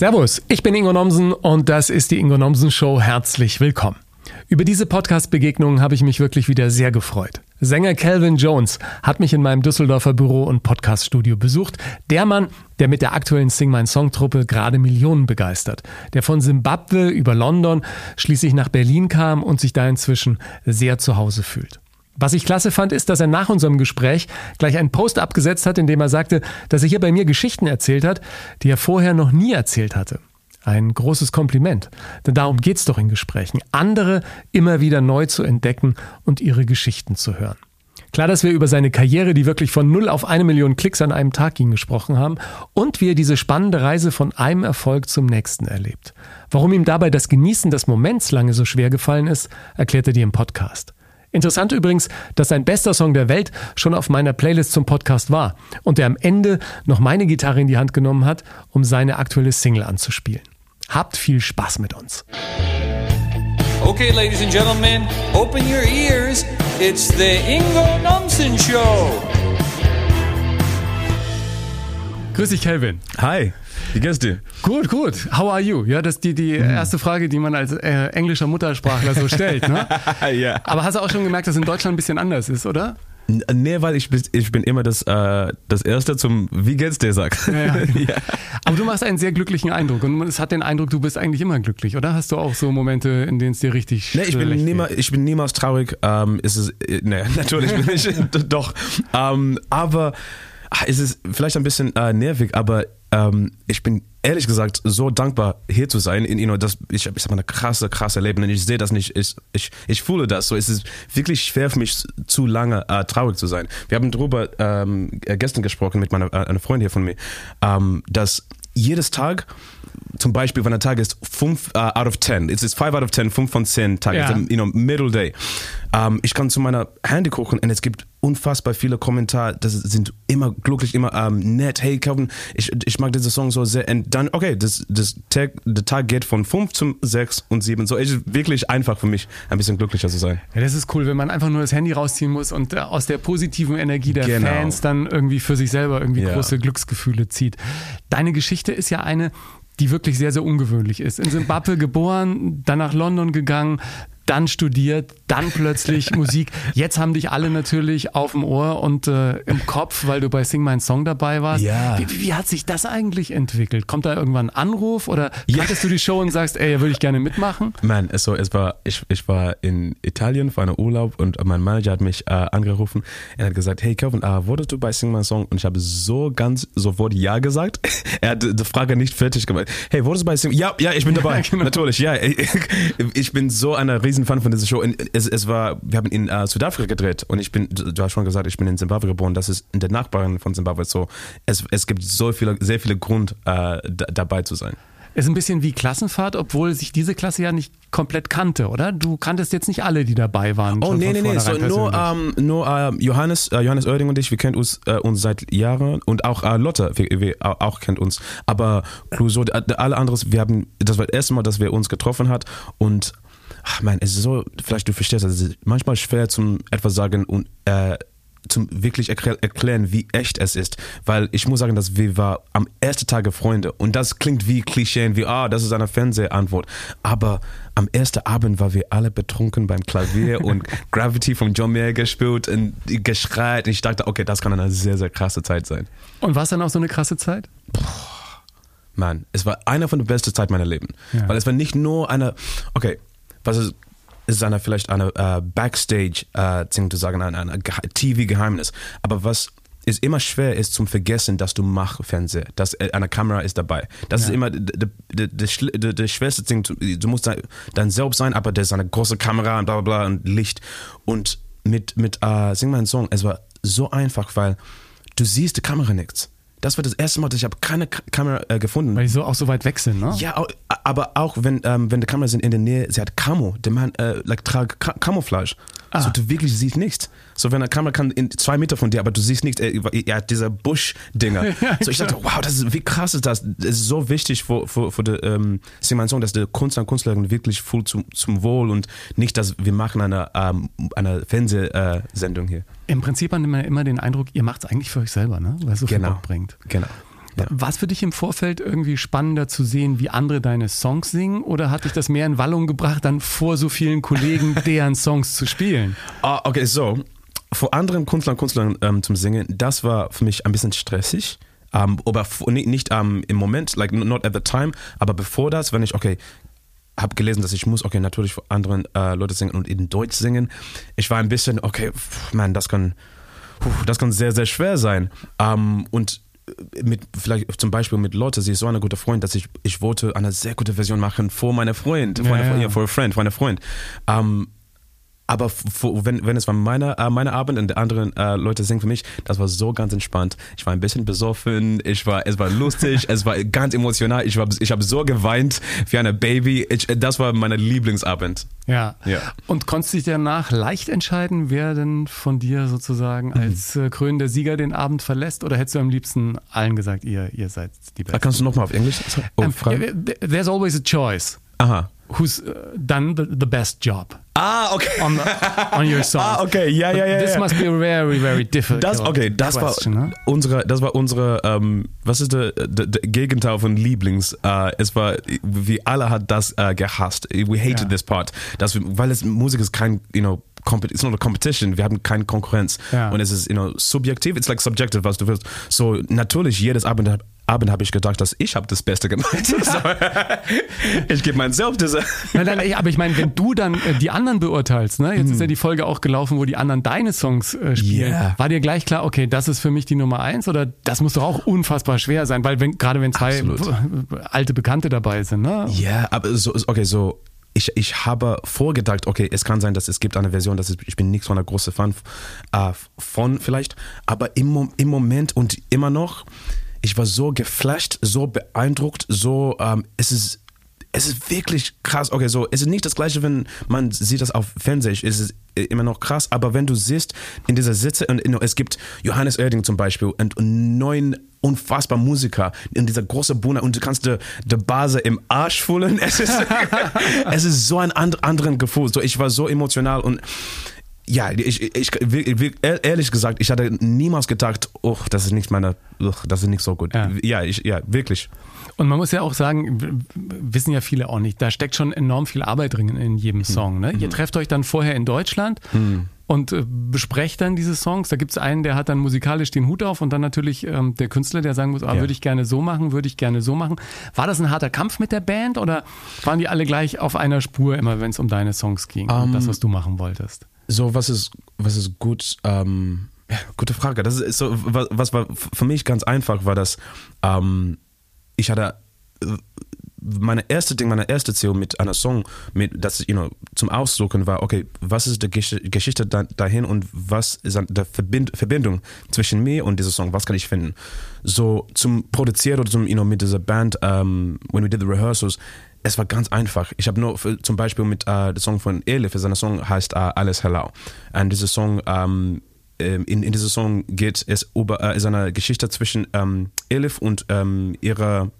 Servus, ich bin Ingo Nomsen und das ist die Ingo Nomsen Show. Herzlich willkommen. Über diese Podcast-Begegnung habe ich mich wirklich wieder sehr gefreut. Sänger Calvin Jones hat mich in meinem Düsseldorfer Büro und Podcaststudio besucht. Der Mann, der mit der aktuellen Sing My Song Truppe gerade Millionen begeistert. Der von Simbabwe über London schließlich nach Berlin kam und sich da inzwischen sehr zu Hause fühlt. Was ich klasse fand, ist, dass er nach unserem Gespräch gleich einen Post abgesetzt hat, in dem er sagte, dass er hier bei mir Geschichten erzählt hat, die er vorher noch nie erzählt hatte. Ein großes Kompliment. Denn darum geht's doch in Gesprächen. Andere immer wieder neu zu entdecken und ihre Geschichten zu hören. Klar, dass wir über seine Karriere, die wirklich von null auf eine Million Klicks an einem Tag ging, gesprochen haben und wie er diese spannende Reise von einem Erfolg zum nächsten erlebt. Warum ihm dabei das Genießen des Moments lange so schwer gefallen ist, erklärt er dir im Podcast. Interessant übrigens, dass sein bester Song der Welt schon auf meiner Playlist zum Podcast war und er am Ende noch meine Gitarre in die Hand genommen hat, um seine aktuelle Single anzuspielen. Habt viel Spaß mit uns. Okay, ladies and gentlemen, open your ears. It's the Ingo Nomsen Show. Grüß dich, Kelvin. Hi, wie geht's dir? Gut, gut. How are you? Ja, das ist die, die erste Frage, die man als äh, englischer Muttersprachler so stellt. Ne? ja. Aber hast du auch schon gemerkt, dass in Deutschland ein bisschen anders ist, oder? N- Nee, weil ich, bin- ich bin immer das, äh, das Erste zum Wie geht's dir sagt. Ja, ja. Aber du machst einen sehr glücklichen Eindruck und es hat den Eindruck, du bist eigentlich immer glücklich, oder? Hast du auch so Momente, in denen es dir richtig Nee, ich bin, schlecht niemals, geht? ich bin niemals traurig. Ähm, ist es, äh, nee, natürlich bin ich doch. Ähm, aber es ist vielleicht ein bisschen äh, nervig, aber ähm, ich bin ehrlich gesagt so dankbar, hier zu sein. In, you know, das, ich habe ich hab eine krasse, krasse Leben und ich sehe das nicht. Ich, ich, ich fühle das so. Es ist wirklich schwer für mich, zu lange äh, traurig zu sein. Wir haben darüber ähm, äh, gestern gesprochen mit meiner äh, einer Freundin hier von mir, ähm, dass jedes Tag zum Beispiel, wenn der Tag ist 5 uh, out of 10, es ist 5 out of 10, 5 von 10 Tagen, a, you know, middle day. Ähm, ich kann zu meiner Handy gucken und es gibt unfassbar viele Kommentare, das sind immer glücklich, immer ähm, nett. Hey Calvin, ich, ich mag diesen Song so sehr. Und dann, okay, das, das Tag, der Tag geht von 5 zum 6 und 7. So, es ist wirklich einfach für mich, ein bisschen glücklicher zu sein. Ja, das ist cool, wenn man einfach nur das Handy rausziehen muss und äh, aus der positiven Energie der Genau. Fans dann irgendwie für sich selber irgendwie Ja. große Glücksgefühle zieht. Deine Geschichte ist ja eine, die wirklich sehr, sehr ungewöhnlich ist. In Simbabwe geboren, dann nach London gegangen, dann studiert, dann plötzlich Musik. Jetzt haben dich alle natürlich auf dem Ohr und äh, im Kopf, weil du bei Sing My Song dabei warst. Ja. Wie, wie hat sich das eigentlich entwickelt? Kommt da irgendwann ein Anruf oder Ja. kanntest du die Show und sagst, ey, würde ich gerne mitmachen? Man, so, es war, ich, ich war in Italien für einen Urlaub und mein Manager hat mich äh, angerufen. Er hat gesagt, hey Kevin, äh, wurdest du bei Sing My Song? Und ich habe so ganz sofort Ja gesagt. er hat die Frage nicht fertig gemacht. Hey, wurdest du bei Sing? Ja, ja, ich bin dabei. genau. Natürlich, ja. Ich bin so ein Riesenfan von dieser Show. Es, es war, wir haben in äh, Südafrika gedreht und ich bin, du hast schon gesagt, ich bin in Zimbabwe geboren. Das ist in der Nachbarin von Zimbabwe so. Es, es gibt so viele, sehr viele Grund, äh, da, dabei zu sein. Ist ein bisschen wie Klassenfahrt, obwohl sich diese Klasse ja nicht komplett kannte, oder? Du kanntest jetzt nicht alle, die dabei waren. Oh nee, nee, nee. So, nur ähm, nur äh, Johannes, äh, Johannes Oerding und ich, wir kennen uns, äh, uns seit Jahren und auch äh, Lotte, wir, wir au- auch kennt uns. Aber Clouseau, alle anderes, wir haben, das war das erste Mal, dass wir uns getroffen hat und ach man, es ist so, vielleicht du verstehst, es ist manchmal schwer zum etwas sagen und äh, zum wirklich erklär, erklären, wie echt es ist, weil ich muss sagen, dass wir war am ersten Tage Freunde und das klingt wie Klischee, wie ah, das ist eine Fernsehantwort, aber am ersten Abend waren wir alle betrunken beim Klavier und Gravity von John Mayer gespielt und geschreit und ich dachte, okay, das kann eine sehr, sehr krasse Zeit sein. Und war es dann auch so eine krasse Zeit? Mann, es war einer von der besten Zeit meiner Leben. Ja. Weil es war nicht nur eine, okay, was ist, ist eine, vielleicht eine äh, Backstage-Ding zu sagen, ein, ein Gehe- TV-Geheimnis. Aber was ist immer schwer ist zum Vergessen, dass du machst Fernseher, dass äh, eine Kamera ist dabei. Das ist Ja. immer d- d- d- das schl- d- das schwerste Ding. Du du musst dein, dein selbst sein, aber da ist eine große Kamera und bla bla bla und Licht. Und mit, mit äh, Sing meinen Song, es war so einfach, weil du siehst die Kamera nichts. Das war das erste Mal, dass ich habe keine K Kamera äh, gefunden. Weil die so auch so weit weg sind, ne? Ja, aber auch wenn, ähm, wenn die Kameras sind in der Nähe, sie hat Camo, der Mann äh, like, tragt Camouflage. Ah. So du wirklich siehst nichts. So wenn eine Kamera kann in zwei Meter von dir, aber du siehst nichts, er, er hat diese Busch-Dinger. Ja, so ich dachte, wow, das ist, wie krass ist das? Das ist so wichtig für, für, für die ähm, Song, dass der Künstler und Künstlerin wirklich voll zum, zum Wohl und nicht, dass wir machen eine, ähm, eine Fernsehsendung hier. Im Prinzip hat man immer den Eindruck, ihr macht es eigentlich für euch selber, ne? Weil es so viel Genau. Bock bringt. Genau. Ja. War es für dich im Vorfeld irgendwie spannender zu sehen, wie andere deine Songs singen oder hat dich das mehr in Wallung gebracht, dann vor so vielen Kollegen deren Songs zu spielen? Ah, okay, so. Vor anderen Künstlern und Künstlern ähm, zum Singen, das war für mich ein bisschen stressig. Ähm, aber nicht, nicht ähm, im Moment, like not at the time, aber bevor das, wenn ich, okay, habe gelesen, dass ich muss, okay, natürlich vor anderen äh, Leute singen und in Deutsch singen. Ich war ein bisschen, okay, pff, man, das kann, puh, das kann sehr, sehr schwer sein. Ähm, und mit vielleicht zum Beispiel mit Lotte, sie ist so eine gute Freund, dass ich ich wollte eine sehr gute Version machen vor meiner Freund, vor Ja, einer, ja. a friend, vor einer Freund. Ähm, aber wenn, wenn es war meine, äh, meine Abend und die anderen äh, Leute singen für mich, das war so ganz entspannt. Ich war ein bisschen besoffen, ich war, es war lustig, es war ganz emotional. Ich, war, ich habe so geweint wie eine Baby. Ich, das war mein Lieblingsabend. Ja. Ja. Und konntest du dich danach leicht entscheiden, wer denn von dir sozusagen Mhm. als äh, krönender Sieger den Abend verlässt? Oder hättest du am liebsten allen gesagt, ihr, ihr seid die Besten? Kannst du nochmal auf Englisch oh, Ähm, fragen? there's always a choice. Aha. Who's uh, done the, the best job Ah, okay. on, the, on your song? Ah, okay, ja, ja, ja. This must be very, very difficult Das, okay, das question, war ne? unsere, das war unsere, ähm, was ist der, der, der Gegenteil von Lieblings? Äh, es war, wie alle hat das äh, gehasst. We hated Ja. this part. Das, weil es Musik ist kein, you know, it's not a competition. Wir haben keine Konkurrenz. Ja. Und es ist, you know, subjektiv. It's like subjective, was du willst. So, natürlich, jedes Abend, Abend habe ich gedacht, dass ich habe das Beste gemacht. ich gebe mein Selbst diese. Nein, nein, aber ich meine, wenn du dann äh, die anderen beurteilst, ne? jetzt ist ja die Folge auch gelaufen, wo die anderen deine Songs äh, spielen, Yeah. war dir gleich klar, okay, das ist für mich die Nummer eins oder das muss doch auch unfassbar schwer sein, weil wenn, gerade wenn zwei Absolut. alte Bekannte dabei sind, ne? Ja, aber so, okay, so. Ich, ich habe vorgedacht, okay, es kann sein, dass es gibt eine Version, dass ich, bin nicht so eine große Fan äh, von vielleicht, aber im, im Moment und immer noch, ich war so geflasht, so beeindruckt, so, ähm, es ist, es ist wirklich krass. Okay, so, es ist nicht das Gleiche, wenn man sieht das auf Fernsehen, es ist äh, immer noch krass, aber wenn du siehst, in dieser Sitze, und es gibt Johannes Oerding zum Beispiel und, und neun unfassbar Musiker in dieser großen Bühne und du kannst die, die Base im Arsch fühlen. Es ist, es ist so ein and, anderen Gefühl. So, ich war so emotional und ja, ich, ich, ich, ehrlich gesagt, ich hatte niemals gedacht, oh, das ist nicht meine, oh, das ist nicht so gut. Ja. Ja, ich, ja, wirklich. Und man muss ja auch sagen, wissen ja viele auch nicht, da steckt schon enorm viel Arbeit drin in jedem Song. Ne? Ihr trefft euch dann vorher in Deutschland und äh, besprecht dann diese Songs. Da gibt es einen, der hat dann musikalisch den Hut auf und dann natürlich ähm, der Künstler, der sagen muss, ah, Ja. würde ich gerne so machen, würde ich gerne so machen. War das ein harter Kampf mit der Band oder waren die alle gleich auf einer Spur, immer wenn es um deine Songs ging und das, was du machen wolltest? So, was ist, was ist gut? Ähm, ja, gute Frage. Das ist so, was, was war für mich ganz einfach, war das, ähm, ich hatte äh, meine erste Ding, meine erste Ziel mit einer Song, mit das you know, zum Ausdrucken war, okay, was ist die Gesch Geschichte da, dahin und was ist der Verbind Verbindung zwischen mir und dieser Song, was kann ich finden? So zum Produzieren oder zum, you know, mit dieser Band, um, when we did the rehearsals, es war ganz einfach. Ich habe nur für, zum Beispiel mit äh, dem Song von Elif, seiner Song heißt äh, Alles Hello. Und dieser Song, ähm, ähm, in, in diesem Song geht es über äh, eine Geschichte zwischen ähm, Elif und ähm, ihrer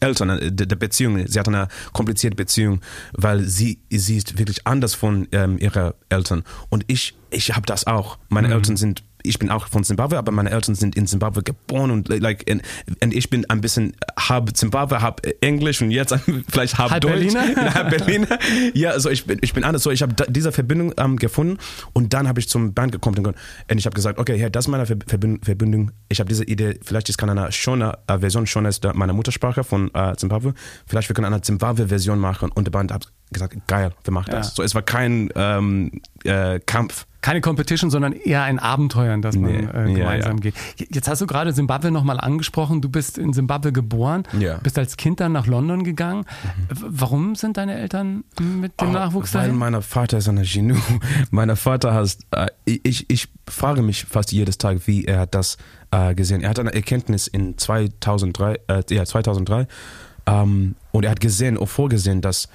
Eltern, äh, der, der Beziehung. Sie hat eine komplizierte Beziehung, weil sie, sie ist wirklich anders von ähm, ihrer Eltern. Und ich, ich habe das auch. Meine Eltern sind ich bin auch von Zimbabwe, aber meine Eltern sind in Zimbabwe geboren und like und, und ich bin ein bisschen halb Zimbabwe, halb Englisch und jetzt vielleicht halb, Halb Deutsch, Berliner? halb Berliner. Ja, also ich bin ich bin anders. So ich habe diese Verbindung ähm, gefunden und dann habe ich zum Band gekommen und ich habe gesagt, okay, hey, das ist meine Ver- Verbindung. Ich habe diese Idee, vielleicht ich kann eine Shona äh, Version Shona ist der- meine Muttersprache von äh, Zimbabwe. Vielleicht wir können eine Zimbabwe Version machen und der Band hat gesagt, geil, wir machen das. Ja. So es war kein ähm, äh, Kampf. Keine Competition, sondern eher ein Abenteuer, in das man Nee, äh, ja, gemeinsam ja. geht. Jetzt hast du gerade Zimbabwe nochmal angesprochen. Du bist in Zimbabwe geboren, Ja. bist als Kind dann nach London gegangen. W- Warum sind deine Eltern mit dem Oh, Nachwuchs Weil dahin? mein Vater ist ein Genie. Mein Vater hat, äh, ich, ich frage mich fast jedes Tag, wie er hat das äh, gesehen. Er hat eine Erkenntnis in 2003, äh, ja, 2003 ähm, und er hat gesehen, auch vorgesehen, dass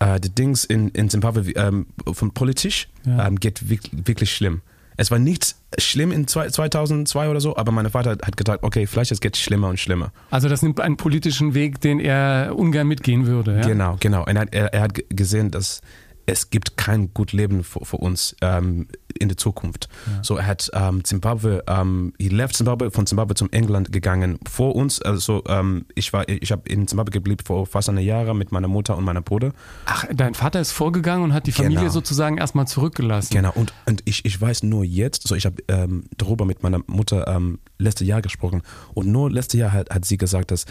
äh, die Dings in, in Zimbabwe ähm, von politisch Ja. ähm, geht wirklich, wirklich schlimm. Es war nicht schlimm in zwei, 2002 oder so, aber mein Vater hat gedacht, okay, vielleicht es geht schlimmer und schlimmer. Also das nimmt einen politischen Weg, den er ungern mitgehen würde. Ja? Genau, genau. Und er, hat- er, hat gesehen, dass es gibt kein gut Leben für, für uns ähm, in der Zukunft. So er hat ähm, Zimbabwe, ähm, he left Zimbabwe, von Zimbabwe zum England gegangen vor uns. Also ähm, ich war, ich habe in Zimbabwe geblieben vor fast einem Jahr mit meiner Mutter und meinem Bruder. Ach, dein Vater ist vorgegangen und hat die Familie Genau. sozusagen erstmal zurückgelassen. Genau, und, und ich, ich weiß nur jetzt, so ich habe ähm, darüber mit meiner Mutter ähm, letztes Jahr gesprochen und nur letztes Jahr hat, hat sie gesagt, dass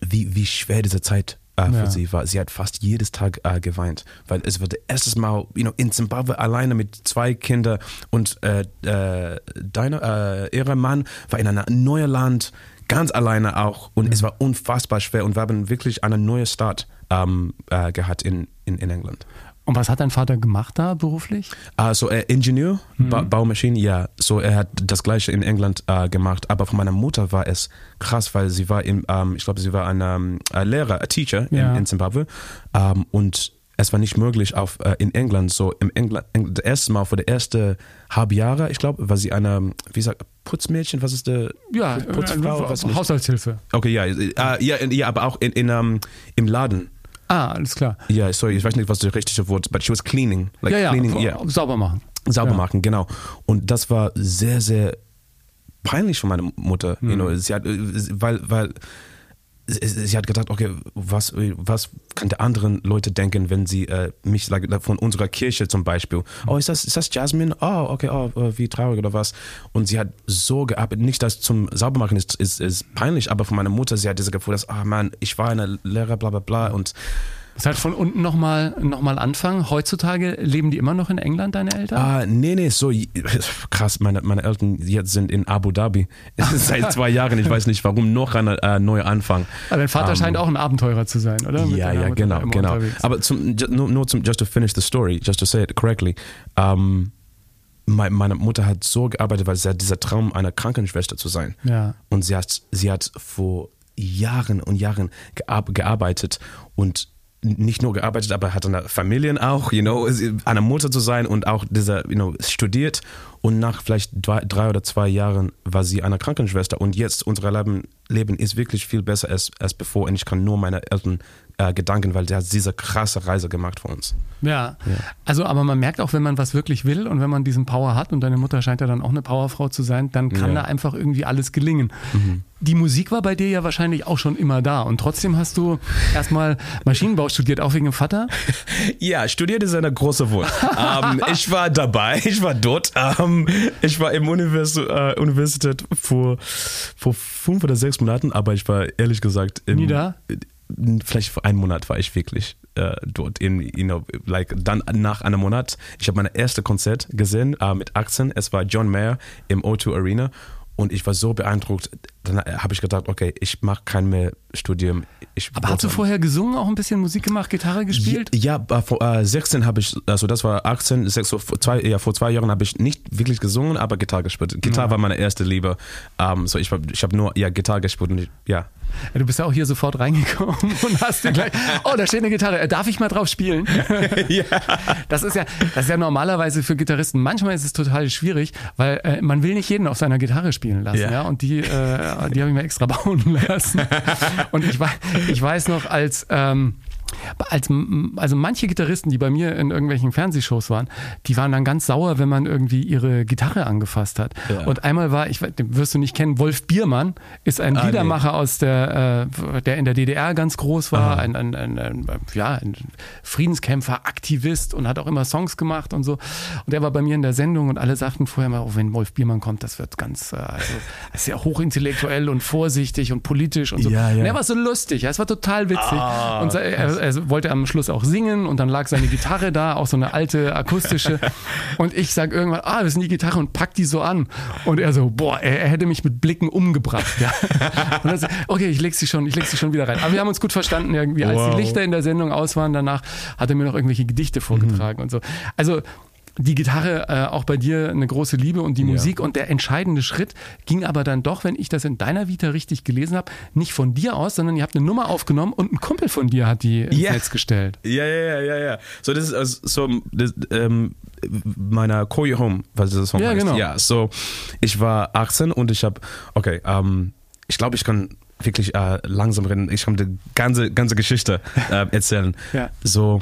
wie, wie schwer diese Zeit äh, für Ja. sie war. Sie hat fast jedes Tag äh, geweint, weil es war das erste Mal you know, in Zimbabwe alleine mit zwei Kindern und äh, äh, deine, äh, ihr Mann war in einem neuen Land, ganz alleine auch und es war unfassbar schwer und wir haben wirklich einen neuen Start ähm, äh, gehabt in, in, in England. Und was hat dein Vater gemacht da beruflich? Also äh, Ingenieur, Mhm. ba Baumaschinen, ja. So er hat das gleiche in England äh, gemacht. Aber von meiner Mutter war es krass, weil sie war im, ähm, ich glaube, sie war ein ähm, äh, Lehrer, ein Teacher in, Ja. in Zimbabwe. Ähm, und es war nicht möglich auf äh, in England so im England Eng- das erste Mal für die erste halbe Jahre, ich glaube, war sie eine wie sagt Putzmädchen, was ist der Ja, Putzfrau, äh, was? Haushaltshilfe. Okay, ja, äh, ja, ja, aber auch in, in ähm, im Laden. Ah, alles klar. Ja, sorry, ich weiß nicht, was das richtige Wort, but she was cleaning, like ja, ja, cleaning, yeah. sauber machen. sauber Ja. machen, genau. Und das war sehr, sehr peinlich für meine Mutter. You know, sie hat, äh, weil, weil sie, hat gedacht, okay, was, was kann der anderen Leute denken, wenn sie äh, mich like, von unserer Kirche zum Beispiel, oh, ist das, ist das Jasmine? Oh, okay, oh, äh, wie traurig oder was. Und sie hat so gearbeitet, nicht das zum Saubermachen ist, ist, ist peinlich, aber von meiner Mutter, sie hat dieses Gefühl, dass, ah man, ich war eine Lehrer, bla bla bla und Das heißt, von unten nochmal noch mal anfangen. Heutzutage leben die immer noch in England, deine Eltern? Ah, nee, nee, so krass. Meine, meine Eltern jetzt sind in Abu Dhabi seit zwei Jahren. Ich weiß nicht warum. Noch ein äh, neuer Anfang. Aber dein Vater Ähm, scheint auch ein Abenteurer zu sein, oder? Mit Ja, ja, genau, genau. unterwegs. Aber zum, nur, nur zum, just to finish the story, just to say it correctly. Um, meine, meine Mutter hat so gearbeitet, weil sie hat dieser Traum, eine Krankenschwester zu sein. Ja. Und sie hat, sie hat vor Jahren und Jahren gear gearbeitet und nicht nur gearbeitet, aber hat eine Familie auch, you know, eine Mutter zu sein und auch dieser, you know, studiert. Und nach vielleicht drei, drei oder zwei Jahren war sie eine Krankenschwester. Und jetzt unser Leben, Leben ist wirklich viel besser als, als bevor. Und ich kann nur meine Eltern äh, gedanken, weil der hat diese krasse Reise gemacht für uns. Ja. Also, aber man merkt auch, wenn man was wirklich will und wenn man diesen Power hat und deine Mutter scheint ja dann auch eine Powerfrau zu sein, dann kann Ja. da einfach irgendwie alles gelingen. Die Musik war bei dir ja wahrscheinlich auch schon immer da und trotzdem hast du erstmal Maschinenbau studiert, auch wegen dem Vater. Ja, studiert ist eine große Wort. ähm, ich war dabei, ich war dort. Ähm, ich war im Univers äh, Universität vor, vor fünf oder sechs Monaten, aber ich war ehrlich gesagt im, Nie da? Vielleicht vor einem Monat war ich wirklich äh, dort. In, you know, like, dann nach einem Monat. Ich habe mein erstes Konzert gesehen äh, mit 18. Es war John Mayer im O2 Arena. Und ich war so beeindruckt, dann habe ich gedacht, okay, ich mache kein mehr Studium. Ich Aber hast du vorher gesungen, auch ein bisschen Musik gemacht, Gitarre gespielt? ja, ja, vor äh, 16 habe ich, also das war 18, sechs, so vor, zwei, ja, vor zwei Jahren habe ich nicht wirklich gesungen, aber Gitarre gespielt. Gitarre war meine erste Liebe. Ähm, so ich, ich habe nur ja, Gitarre gespielt und ich, ja. Ja, du bist ja auch hier sofort reingekommen und hast dir gleich, oh, da steht eine Gitarre, Äh, darf ich mal drauf spielen? ja. Das ist ja, das ist ja normalerweise für Gitarristen. Manchmal ist es total schwierig, weil äh, man will nicht jeden auf seiner Gitarre spielen lassen, ja. Ja. Und die, äh, die habe ich mir extra bauen lassen. Und ich weiß, ich weiß noch, als ähm, als also manche Gitarristen, die bei mir in irgendwelchen Fernsehshows waren, die waren dann ganz sauer, wenn man irgendwie ihre Gitarre angefasst hat. Ja. Und einmal war, ich den wirst du nicht kennen, Wolf Biermann ist ein Ah, nee. Liedermacher aus der, äh, der in der DDR ganz groß war, ein, ein, ein, ein, ja, ein Friedenskämpfer, Aktivist und hat auch immer Songs gemacht und so. Und der war bei mir in der Sendung und alle sagten vorher mal, oh, wenn Wolf Biermann kommt, das wird ganz, äh, also, ja hochintellektuell und vorsichtig und politisch und so. Ja, ja. Und er war so lustig, es war total witzig. Ah, und er, er wollte am Schluss auch singen und dann lag seine Gitarre da, auch so eine alte akustische. Und ich sag irgendwann, ah, das ist die Gitarre und pack die so an. Und er so, boah, er, er hätte mich mit Blicken umgebracht. Ja. Und dann so, okay, ich leg sie schon, ich leg sie schon wieder rein. Aber wir haben uns gut verstanden irgendwie. Als Wow. die Lichter in der Sendung aus waren, danach hat er mir noch irgendwelche Gedichte vorgetragen und so. Also die Gitarre äh, auch bei dir eine große Liebe und die Musik und der entscheidende Schritt ging aber dann doch, wenn ich das in deiner Vita richtig gelesen habe, nicht von dir aus, sondern ihr habt eine Nummer aufgenommen und ein Kumpel von dir hat die ins Ja. Netz gestellt. Ja, ja, ja, ja, ja. So, das ist also, so, das, ähm, meiner Call You Home, was das Song Ja, heißt. genau. Ja, so, ich war 18 und ich habe, okay, ähm, ich glaube, ich kann wirklich äh, langsam reden. Ich kann die ganze, ganze Geschichte äh, erzählen. Ja. So,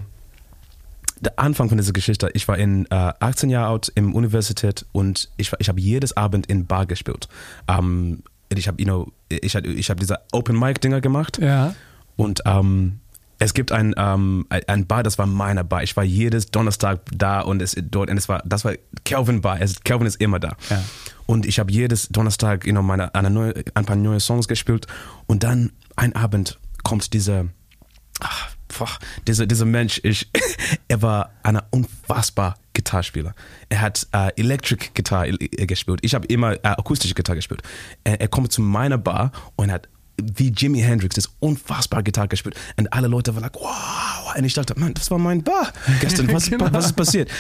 der Anfang von dieser Geschichte, ich war in äh, 18 Jahre alt im Universität und ich, ich habe jedes Abend in Bar gespielt. Ähm, ich habe you know, ich, ich hab diese Open Mic Dinger gemacht Ja. und ähm, es gibt ein, ähm, ein- Bar, das war meiner Bar. Ich war jedes Donnerstag da und es dort und es war das war Calvin Bar. Es, Calvin ist immer da. Ja. Und ich habe jedes Donnerstag you know, meine, eine neue, ein paar neue Songs gespielt und dann ein Abend kommt dieser ach, boah, dieser, dieser Mensch, ich, er war ein unfassbar Gitarrespieler. Er hat äh, Electric Guitar äh, gespielt. Ich habe immer äh, akustische Gitarre gespielt. Er, er kommt zu meiner Bar und hat wie Jimi Hendrix das unfassbar Gitarre gespielt. Und alle Leute waren like, wow. Und ich dachte, man, das war mein Bar gestern. Was, Genau. was ist passiert?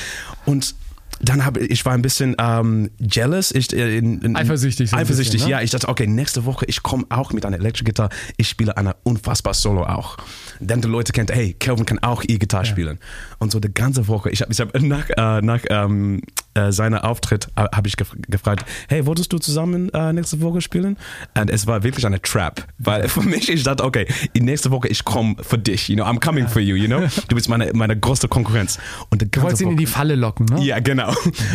Und dann habe ich war ein bisschen ähm, jealous, ich, äh, in, in, Eifersüchtig so eifersüchtig, bisschen, ne? ja. Ich dachte, okay, nächste Woche ich komme auch mit einer Electric Guitar. Ich spiele eine unfassbar Solo auch. Dann die Leute kennt, hey, Kelvin kann auch E-Gitarre spielen. Und so die ganze Woche, ich habe ich hab nach, äh, nach ähm, äh, seiner Auftritt äh, habe ich gef gefragt, hey, wolltest du zusammen äh, nächste Woche spielen? Und es war wirklich eine Trap, weil für mich ich dachte, okay, in nächste Woche ich komme für dich, you know, I'm coming for you, you know. Du bist meine meine größte Konkurrenz. Und die Du wolltest ganze ihn in Woche, die Falle locken, ne? ja, genau.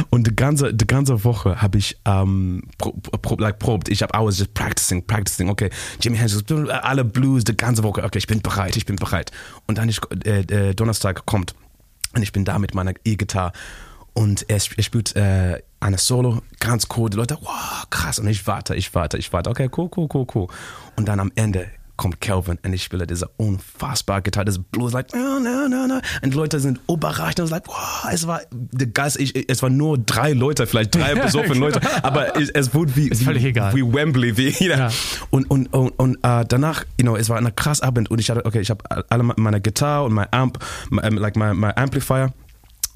Und die ganze, die ganze Woche habe ich ähm, pro, pro, like, probt. Ich habe I was just practicing, practicing. Okay, Jimmy Hendrix, alle Blues, die ganze Woche. Okay, ich bin bereit, ich bin bereit. Und dann ist äh, äh, Donnerstag kommt und ich bin da mit meiner E-Gitarre und er, er spielt äh, eine Solo, ganz cool. Die Leute, wow, krass. Und ich warte, ich warte, ich warte. Okay, cool, cool, cool, cool. Und dann am Ende kommt Calvin und ich spiele diese unfassbar Gitarre, das Blues, like, no, no, no, no. Und die Leute sind überrascht und es like, wow, es war, Geist, ich, es waren nur drei Leute, vielleicht drei besoffene genau. Leute, aber es, es wurde wie, Ist völlig wie, egal. wie Wembley, wie, you know. Ja. Und, und, und, und äh, danach, you know, es war ein krass Abend und ich hatte, okay, ich habe alle meine Gitarre und mein Amp, my, um, like my, my Amplifier.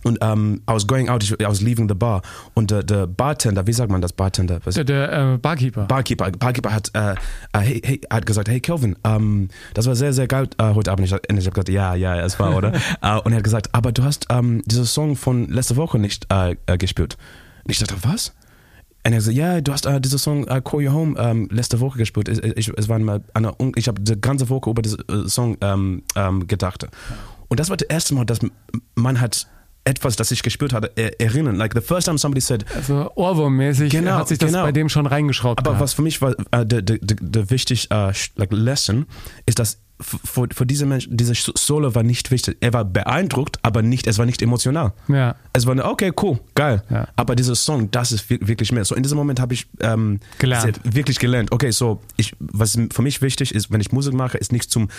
Und um, I was going out, I was leaving the bar. Und der, der Bartender, wie sagt man das, Bartender? Was, Der, der äh, Barkeeper. Barkeeper, Barkeeper hat, äh, äh, hey, hey, hat gesagt, hey Kelvin, ähm, das war sehr, sehr geil äh, heute Abend. Ich, und ich habe gesagt, ja, ja, es war, oder? äh, und er hat gesagt, aber du hast ähm, diesen Song von letzter Woche nicht äh, gespielt. Und ich dachte, was? Und er sagt, ja, du hast äh, diesen Song äh, Call You Home ähm, letzte Woche gespielt. Ich, ich, es war mal eine, ich habe die ganze Woche über diesen äh, Song ähm, ähm, gedacht. Und das war das erste Mal, dass man hat etwas, das ich gespürt hatte, er, erinnern. Like the first time somebody said, Also Ohrwurmmäßig Genau, hat sich das genau. bei dem schon reingeschraubt. aber gehabt. was für mich war äh, der, der wichtig äh, like Lesson ist, dass für, für diese Mensch, diese Solo war nicht wichtig. Er war beeindruckt, aber nicht, es war nicht emotional. Ja. Es war eine, okay, cool, geil. Ja. Aber dieser Song, das ist wir- wirklich mehr. So in diesem Moment habe ich ähm, Gelernt. wirklich gelernt. Okay, so ich, was für mich wichtig ist, wenn ich Musik mache, ist nicht zum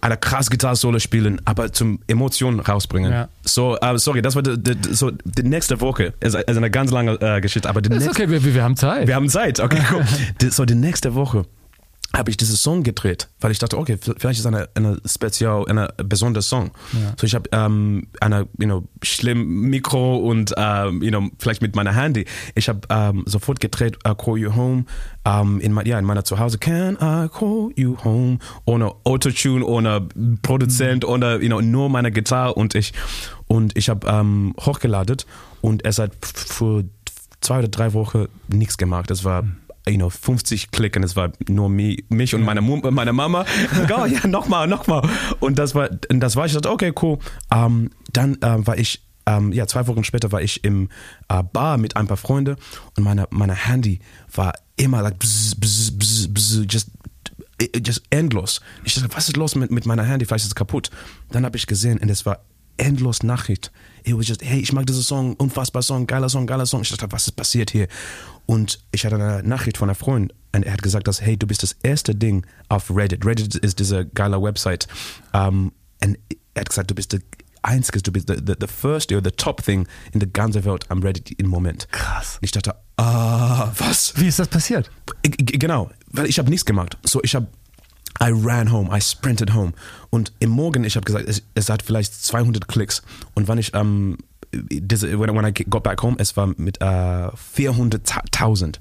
einer krass Gitarre-Solo spielen, aber zum Emotionen rausbringen. Ja. So, äh, sorry, das war die, die, so die nächste Woche. Es ist eine ganz lange äh, Geschichte, aber die ist nächste okay, wir, wir haben Zeit. wir haben Zeit, okay, cool. So, die nächste Woche habe ich diesen Song gedreht, weil ich dachte, okay, vielleicht ist eine, eine speziell, eine besondere Song. So, ich habe ähm, eine, you know, schlimm Mikro und, ähm, you know, vielleicht mit meiner Handy. Ich habe ähm, sofort gedreht, uh, Call You Home, ähm, in, mein, ja, in meiner Zuhause. Can I call you home? Ohne Autotune, ohne Produzent, ohne, you know, nur meine Gitarre und ich. Und ich habe ähm, hochgeladen und es hat für zwei oder drei Wochen nichts gemacht. Es war you know, 50 Klicken, es war nur mi, mich und meine, Mum, meine Mama. Oh, ja, nochmal, nochmal. Und das war, und das war, ich dachte, okay, cool. Ähm, dann ähm, war ich, ähm, ja, zwei Wochen später war ich im äh, Bar mit ein paar Freunden und meine, meine Handy war immer like bzz, bzz, bzz, bzz, just just endlos. Ich dachte, was ist los mit, mit meiner Handy? Vielleicht ist es kaputt. Dann habe ich gesehen und es war endlos Nachricht. It was just, hey, ich mag diesen Song, unfassbar Song, geiler Song, geiler Song. Ich dachte, was ist passiert hier? Und ich hatte eine Nachricht von einem Freund und er hat gesagt, dass, hey, du bist das erste Ding auf Reddit. Reddit ist diese geile Website. Um, und er hat gesagt, du bist der einzige, du bist the, the, the first or the top thing in der ganzen Welt am Reddit im Moment. Krass. Und ich dachte, ah, was? Wie ist das passiert? G- Genau, weil ich habe nichts gemacht. So, ich habe, I ran home, I sprinted home. Und im Morgen, ich habe gesagt, es, es hat vielleicht 200 Klicks. Und wenn ich, ähm, diese, when, when I got back home, es war mit äh, 400.000.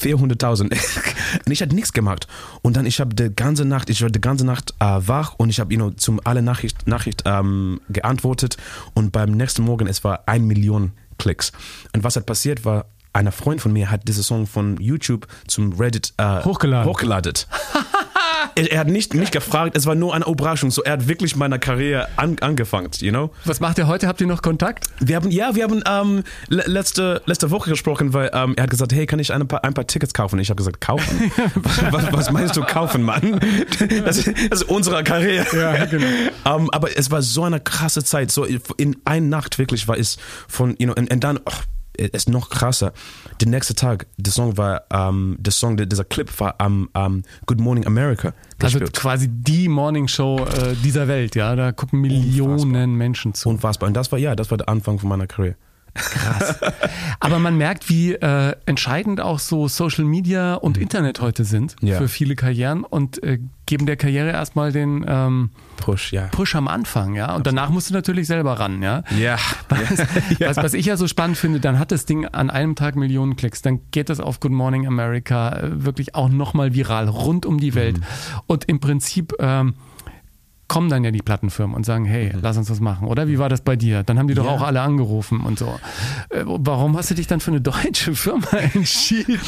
400.000. und ich hatte nichts gemacht. Und dann, ich habe die ganze Nacht, ich war die ganze Nacht äh, wach und ich habe you know, zum alle Nachricht, Nachricht ähm, geantwortet. Und beim nächsten Morgen, es war ein Million Klicks. Und was hat passiert war, einer Freund von mir hat diesen Song von YouTube zum Reddit äh, Hochgeladen. hochgeladen. Er, er hat nicht, nicht gefragt, es war nur eine Überraschung. So, er hat wirklich meine Karriere an, angefangen, you know? Was macht er heute? Habt ihr noch Kontakt? Wir haben, ja, wir haben ähm, le- letzte, letzte Woche gesprochen, weil ähm, er hat gesagt, hey, kann ich ein paar, ein paar Tickets kaufen? Ich habe gesagt, kaufen? was, was meinst du kaufen, Mann? Das, das ist unsere Karriere. Ja, genau. Ähm, aber es war so eine krasse Zeit. So in einer Nacht wirklich war es von, you know, und, und dann, oh, es ist noch krasser. Der nächste Tag, der Song war, ähm, der Song, dieser Clip war am ähm, Good Morning America Also quasi die Morningshow äh, dieser Welt, ja. Da gucken Millionen Unfassbar. Menschen zu. Unfassbar. Und das war, ja, das war der Anfang von meiner Karriere. Aber man merkt, wie äh, entscheidend auch so Social Media und Internet heute sind Ja. für viele Karrieren und äh, geben der Karriere erstmal den ähm, Push, ja. Push am Anfang, ja. Und danach musst du natürlich selber ran, ja. Ja. Was, was, was ich ja so spannend finde, dann hat das Ding an einem Tag Millionen Klicks, dann geht das auf Good Morning America äh, wirklich auch nochmal viral, rund um die Welt. Und im Prinzip ähm, kommen dann ja die Plattenfirmen und sagen, hey, lass uns das machen. Oder wie war das bei dir? Dann haben die doch Ja. auch alle angerufen und so. Äh, warum hast du dich dann für eine deutsche Firma entschieden?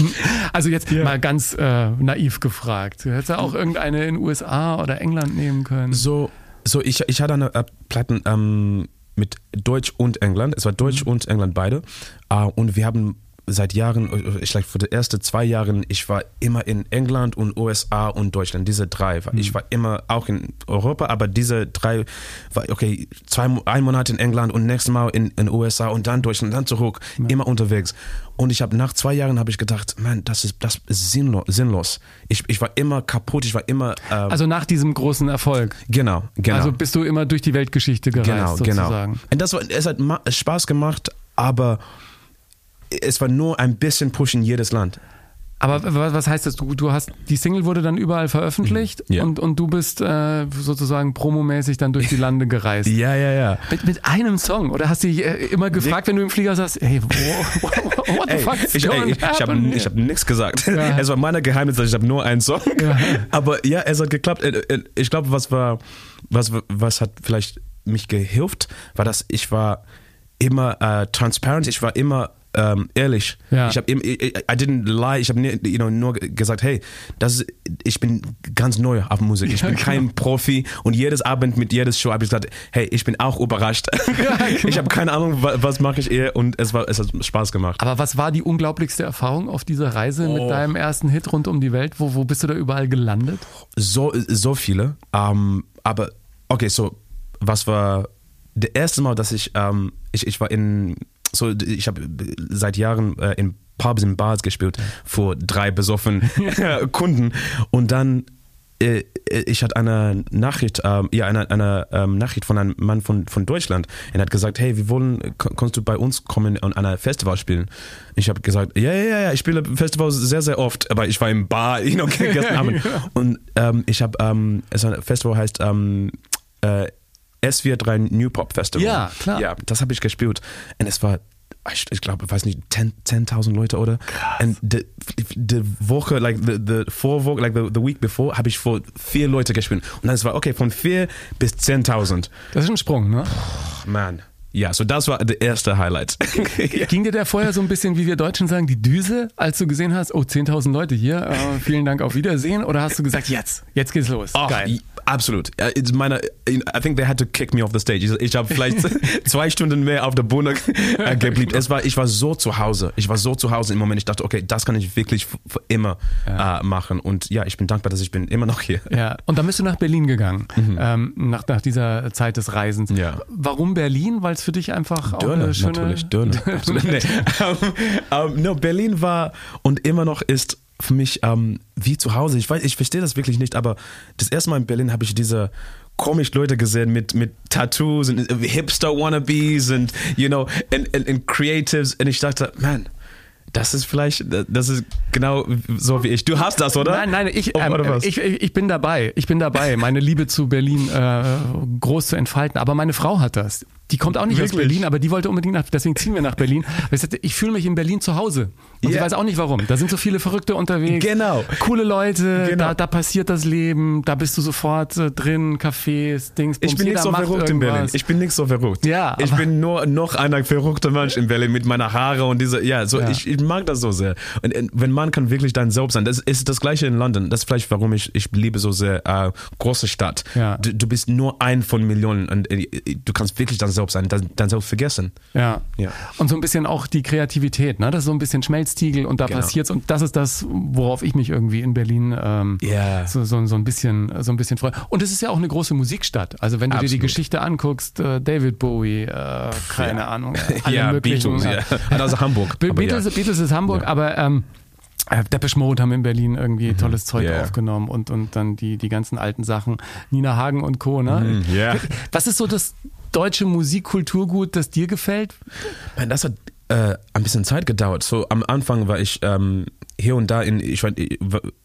Also jetzt mal ganz äh, naiv gefragt. Du hättest ja auch irgendeine in USA oder England nehmen können. So, so ich, ich hatte eine äh, Platten ähm, mit Deutsch und England. Es war Deutsch und England beide. Äh, und wir haben seit Jahren, äh, ich glaube für die ersten zwei Jahre, ich war immer in England und USA und Deutschland. Diese drei. Ich war immer auch in Europa, aber diese drei war, okay, zwei, ein Monat in England und nächstes Mal in, in USA und dann Deutschland, dann zurück, immer unterwegs. Und ich habe nach zwei Jahren habe ich gedacht, man, das ist, das ist sinnlos. sinnlos. Ich, ich war immer kaputt, ich war immer, ähm, Also nach diesem großen Erfolg. genau, genau. Also bist du immer durch die Weltgeschichte gereist, Genau, genau. sozusagen. Und das war, es hat Spaß gemacht, aber es war nur ein bisschen pushen jedes Land. Aber wa- was heißt das? Du, du hast, die Single wurde dann überall veröffentlicht Mhm. Ja. und, und du bist äh, sozusagen promomäßig dann durch die Lande gereist. Ja, ja, ja. Mit, mit einem Song? Oder hast du dich äh, immer gefragt, wenn du im Flieger saßt, hey, wo, what the Ey, fuck is ich, ey, ich, ich habe hab nichts gesagt. Ja. Es war meine Geheimnis, ich habe nur einen Song. Ja. Aber ja, es hat geklappt. Äh, äh, Ich glaube, was war, was, was hat vielleicht mich gehilft, war, dass ich war immer äh, transparent. Ich war immer ähm, ehrlich. Ja. Ich habe I, I didn't lie. Ich habe you know, nur gesagt, hey, das ist, ich bin ganz neu auf Musik. Ich Ja, bin genau. kein Profi. Und jedes Abend mit jedes Show habe ich gesagt, hey, ich bin auch überrascht. Ja, genau. Ich habe keine Ahnung, was, was mache ich eher. Und es war, es hat Spaß gemacht. Aber was war die unglaublichste Erfahrung auf dieser Reise mit Oh. deinem ersten Hit rund um die Welt? Wo, wo bist du da überall gelandet? so, so viele. Ähm, aber okay, so was war das erste Mal, dass ich ähm, ich, ich war in so ich habe seit Jahren äh, in Pubs und Bars gespielt vor drei besoffenen Kunden und dann äh, ich hatte eine Nachricht, ähm, ja, eine, eine ähm, Nachricht von einem Mann von, von Deutschland. Er hat gesagt, hey, wir wollen, kannst du bei uns kommen und an einem Festival spielen? Ich habe gesagt, ja, ja, ja, ja, ich spiele Festivals sehr, sehr oft, aber ich war im Bar, you know, gestern Abend. Und ähm, ich habe, ähm, es ein Festival heißt ähm, äh, S43 New Pop Festival. Ja, klar. Ja, das habe ich gespielt. Und es war, ich, ich glaube, weiß nicht, 10 10.000 Leute oder? Und die, die Woche, like the, the Vorwoche, like the, the week before, habe ich vor vier Leute gespielt. Und dann es war, okay, von vier bis 10.000. Das ist ein Sprung, ne? Man. Ja, so das war der erste Highlight. Ging dir der vorher so ein bisschen, wie wir Deutschen sagen, die Düse, als du gesehen hast, oh, 10.000 Leute hier, äh, vielen Dank, auf Wiedersehen? Oder hast du gesagt, jetzt, jetzt geht's los? Ach, Geil. Absolut. Ja, it's meine, I think they had to kick me off the stage. Ich, ich habe vielleicht zwei Stunden mehr auf der Bühne äh, geblieben. Es war, ich war so zu Hause. Ich war so zu Hause im Moment. Ich dachte, okay, das kann ich wirklich für immer äh, machen. Und ja, ich bin dankbar, dass ich bin immer noch hier. Ja, und dann bist du nach Berlin gegangen, ähm, nach, nach dieser Zeit des Reisens. Mhm. Ja. Warum Berlin? Weil es für dich einfach auch Döner, eine schöne... natürlich, Döner. Absolut. Nee. Ähm, ähm, no, Berlin war und immer noch ist für mich ähm, wie zu Hause. Ich weiß, ich verstehe das wirklich nicht, aber das erste Mal in Berlin habe ich diese komisch Leute gesehen mit, mit Tattoos und äh, Hipster-Wannabes und, you know, and, and, and Creatives und ich dachte, man, das ist vielleicht, das ist genau so wie ich. Du hast das, oder? Nein, nein, ich, Oh, ähm, oder ich, ich ich bin dabei. Ich bin dabei, meine Liebe zu Berlin äh, groß zu entfalten. Aber meine Frau hat das. Die kommt auch nicht aus Wirklich? Berlin, aber die wollte unbedingt nach, deswegen ziehen wir nach Berlin. Sagte, Ich fühle mich in Berlin zu Hause. Und Ja. ich weiß auch nicht warum. Da sind so viele Verrückte unterwegs. Genau. Coole Leute, Genau. da, da passiert das Leben, da bist du sofort äh, drin, Cafés, Dings, Ich Bums, bin nicht jeder so macht verrückt in Berlin. irgendwas. Ich bin nicht so verrückt. Ja, ich bin nur noch einer verrückter Mensch in Berlin mit meiner Haare und diese, ja, so, Ja. Ich, ich mag das so sehr. Und wenn man kann wirklich dein Selbst sein, das ist das Gleiche in London. Das ist vielleicht, warum ich, ich liebe so sehr äh, große Stadt. Ja. Du, du bist nur ein von Millionen und äh, du kannst wirklich dein Selbst sein, dein, dein Selbst vergessen. Ja. Ja. Und so ein bisschen auch die Kreativität, ne? Das ist so ein bisschen Schmelztiegel und da Genau. passiert's. Und das ist das, worauf ich mich irgendwie in Berlin ähm, Ja. so, so, so ein bisschen so ein bisschen freue. Und es ist ja auch eine große Musikstadt. Also wenn du dir die Absolut. Geschichte anguckst, äh, David Bowie, äh, keine ja. Ahnung, alle ja, möglichen. Beatles, äh, ja. Also Hamburg. Be Beatles. Beatles ist Hamburg, aber ähm, äh, Depeche Mode haben in Berlin irgendwie tolles Zeug Ja. aufgenommen und, und dann die, die ganzen alten Sachen. Nina Hagen und Co. Ne? Mhm, ja. Was ist so das deutsche Musikkulturgut, das dir gefällt? Man, das hat äh, ein bisschen Zeit gedauert. So am Anfang war ich ähm, hier und da in, ich war, ich-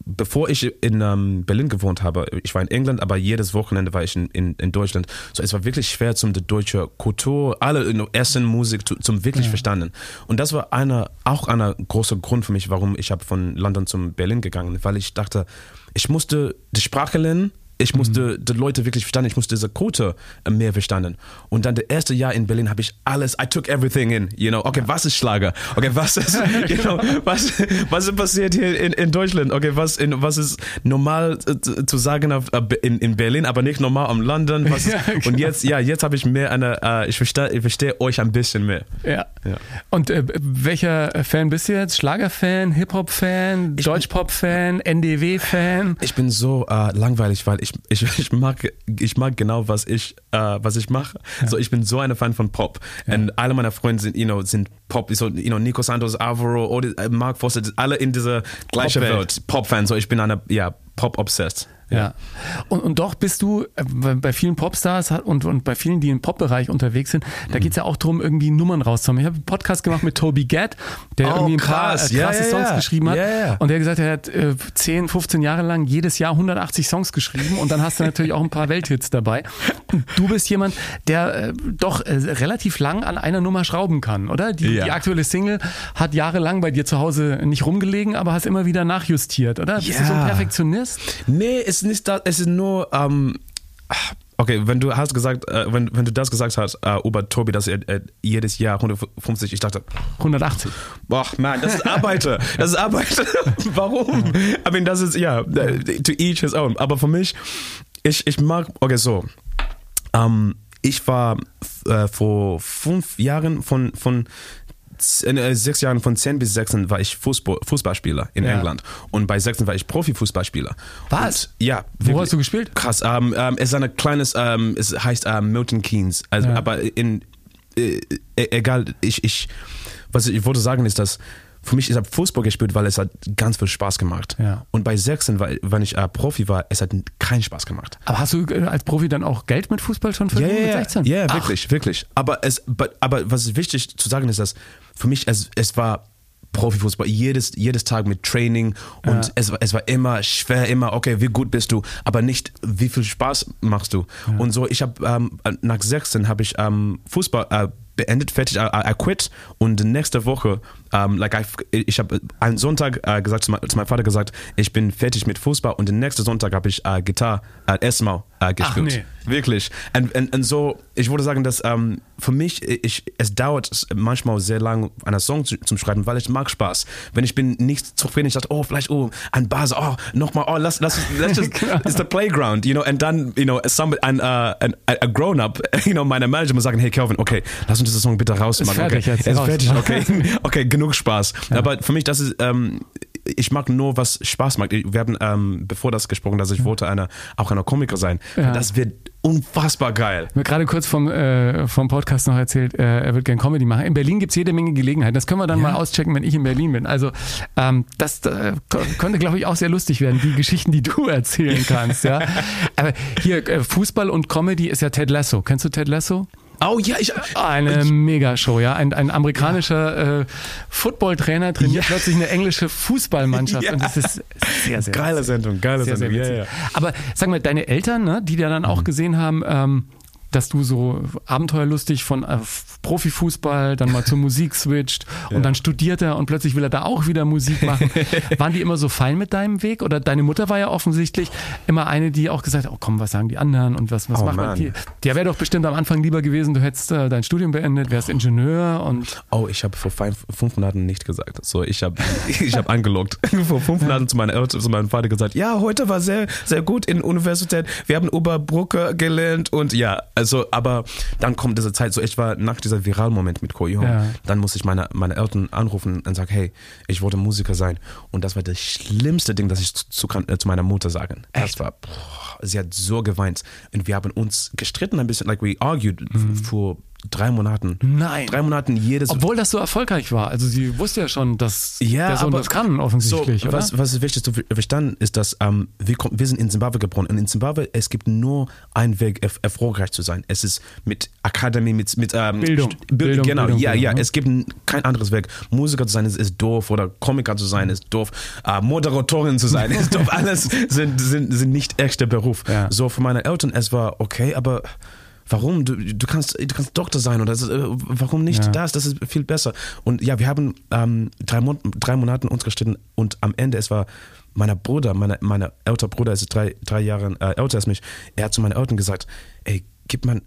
bevor ich in ähm, Berlin gewohnt habe, ich war in England, aber jedes Wochenende war ich in, in, in Deutschland. So es war wirklich schwer zum die deutsche Kultur, alle Essen, Musik zu, zum wirklich verstanden. Und das war einer auch einer großer Grund für mich, warum ich habe von London zum Berlin gegangen, weil ich dachte, ich musste die Sprache lernen. Ich musste die Leute wirklich verstanden, ich musste diese Quote äh, mehr verstanden. Und dann das erste Jahr in Berlin habe ich alles, I took everything in, you know, okay, was ist Schlager? Okay, was ist, you know, was, was ist passiert hier in, in Deutschland? Okay, was, in, was ist normal äh, zu sagen auf, äh, in, in Berlin, aber nicht normal am London? Was Ja, genau. Und jetzt, ja, jetzt habe ich mehr eine, äh, ich verstehe, ich verstehe euch ein bisschen mehr. Ja. Ja. Und äh, welcher Fan bist du jetzt? Schlagerfan, Hip-Hop-Fan, Deutschpop-Fan, NDW-Fan? Ich bin so äh, langweilig, weil ich, ich, ich, mag, ich mag genau, was ich, äh, was ich mache. So, ich bin so ein Fan von Pop. Und alle meine Freunde sind, you know, sind Pop. So, you know, Nico Santos, Alvaro, äh, Mark Foster, alle in dieser gleichen. Welt. Pop-Fan. So, ich bin eine, ja, Pop-obsessed. Ja. Und, und doch bist du äh, bei vielen Popstars hat- und, und bei vielen, die im Popbereich unterwegs sind, da geht's ja auch darum, irgendwie Nummern rauszuhauen. Ich habe einen Podcast gemacht mit Toby Gadd, der Oh, irgendwie ein paar krass. äh, Ja, krasse ja, Songs ja. geschrieben hat. Ja. Und der hat gesagt, er hat äh, 10, 15 Jahre lang jedes Jahr 180 Songs geschrieben und dann hast du natürlich auch ein paar Welthits dabei. Und du bist jemand, der äh, doch äh, relativ lang an einer Nummer schrauben kann, oder? Die, die aktuelle Single hat jahrelang bei dir zu Hause nicht rumgelegen, aber hast immer wieder nachjustiert, oder? Bist du so ein. Perfektionist? Nee, es ist nicht das, es ist nur, ähm, okay, wenn du hast gesagt, äh, wenn, wenn du das gesagt hast äh, über Tobi, dass er äh, jedes Jahr 150, ich dachte, 180. Boah, man, das ist Arbeiter. Das ist Arbeiter. Warum? I mean, das ist, ja, to each his own. Aber für mich, ich, ich mag, okay, so. Ähm, ich war äh, vor fünf Jahren von, von äh, sechs Jahren von 10 bis 16 war ich Fußball, Fußballspieler in Ja. England und bei 16 war ich Profifußballspieler. Was? Und, ja. Wo wirklich. hast du gespielt? Krass. Ähm, ähm, es ist ein kleines, ähm, es heißt ähm, Milton Keynes. Also, Ja. aber in äh, e- egal, ich, ich, was ich wollte sagen ist, dass für mich, ich habe Fußball gespielt, weil es hat ganz viel Spaß gemacht. Ja. Und bei 16, weil, wenn ich äh, Profi war, es hat keinen Spaß gemacht. Aber hast du äh, als Profi dann auch Geld mit Fußball schon Ja, verdient ja, mit ja, 16? ja, Ach, wirklich, wirklich. Aber es, but, aber was ist wichtig zu sagen ist, dass für mich es, es war Profifußball jedes jedes Tag mit Training und Ja. es war es war immer schwer, immer okay, wie gut bist du, aber nicht wie viel Spaß machst du. Und so, ich habe ähm, nach 16 habe ich ähm, Fußball äh, beendet, fertig, I, I quit und nächste Woche, ähm, like I, ich habe einen Sonntag äh, gesagt, zu, mein, zu meinem Vater gesagt, ich bin fertig mit Fußball und den nächsten Sonntag habe ich äh, Gitarre äh, erstmal äh, gespielt. nee. Wirklich. Und, und, und so, ich würde sagen, dass ähm, für mich, ich, es dauert manchmal sehr lang, einen Song zu, zum Schreiben, weil ich mag Spaß. Wenn ich bin nicht zufrieden, ich dachte, oh, vielleicht, oh, ein Bass, oh, nochmal, oh, lass, lass, let's just, it's the playground, you know, und dann, you know, some, ein, uh, ein, a grown-up, you know, meine Manager muss sagen, hey, Calvin, okay, lass uns diesen Song bitte rausmachen. fertig okay, jetzt, ist raus. fertig, okay, okay, genug Spaß. Aber für mich, das ist, ähm, ich mag nur, was Spaß macht. Wir haben, ähm, bevor das gesprochen, dass ich wollte eine, auch eine Komiker sein. Ja. Das wird unfassbar geil. Mir gerade kurz vom, äh, vom Podcast noch erzählt, äh, er wird gern Comedy machen. In Berlin gibt's jede Menge Gelegenheiten. Das können wir dann mal auschecken, wenn ich in Berlin bin. Also ähm, das äh, könnte, glaube ich, auch sehr lustig werden, die Geschichten, die du erzählen kannst. ja. Aber hier, äh, Fußball und Comedy ist ja Ted Lasso. Kennst du Ted Lasso? Oh ja, ich. Eine Megashow, ja. Ein, ein amerikanischer äh, Footballtrainer trainiert Ja. plötzlich eine englische Fußballmannschaft. Ja. Und das ist sehr, sehr Geile Sendung, geile sehr, sehr Sendung. witzig. ja, ja. Aber sag mal, deine Eltern, ne, die dir dann Mhm. auch gesehen haben, ähm, dass du so abenteuerlustig von äh, Profifußball dann mal zur Musik switcht und dann studiert er und plötzlich will er da auch wieder Musik machen. Waren die immer so fein mit deinem Weg? Oder deine Mutter war ja offensichtlich immer eine, die auch gesagt hat, oh komm, was sagen die anderen und was, was Oh macht man die? Der wäre doch bestimmt am Anfang lieber gewesen, du hättest äh, dein Studium beendet, wärst Ingenieur und Oh, ich habe vor fünf, fünf Monaten nicht gesagt. So, ich habe ich hab angelockt. vor fünf Monaten zu, meiner zu meinem Vater gesagt, ja, heute war sehr, sehr gut in der Universität. Wir haben über Brücke gelernt und ja, also, aber dann kommt diese Zeit, so ich war nach dieser viralen Moment mit Koyo, Ja. dann muss ich meine, meine Eltern anrufen und sagen, hey, ich wollte Musiker sein. Und das war das schlimmste Ding, das ich zu, zu, äh, zu meiner Mutter sagen. Das Echt? war, boah, sie hat so geweint. Und wir haben uns gestritten ein bisschen, like we argued f- vor drei Monaten. Nein. Drei Monaten jedes obwohl das so erfolgreich war. Also sie wusste ja schon, dass ja, der Sohn aber das kann, offensichtlich, so, oder? Was, was ist wichtig zu ver- verstanden ist, dass ähm, wir, kommen, wir sind in Zimbabwe geboren und in Zimbabwe es gibt nur einen Weg, erf erfolgreich zu sein. Es ist mit Akademie, mit, mit ähm, Bildung. Bild- Bildung, genau, Bildung, ja, Bildung, ja. ne? Es gibt kein anderes Weg. Musiker zu sein ist, ist doof oder Komiker zu sein ist doof. Äh, Moderatorin zu sein ist doof. Alles sind, sind, sind nicht echter Beruf. Ja. So für meine Eltern es war okay, aber Warum? Du, du, kannst, du kannst Doktor sein oder das, äh, warum nicht Ja. das? Das ist viel besser. Und ja, wir haben ähm, drei, Mon drei Monate uns gestritten und am Ende, es war mein Bruder, meine, meine ältere Bruder, ist drei, drei Jahre äh, älter als mich, er hat zu meinen Eltern gesagt, ey, gib mir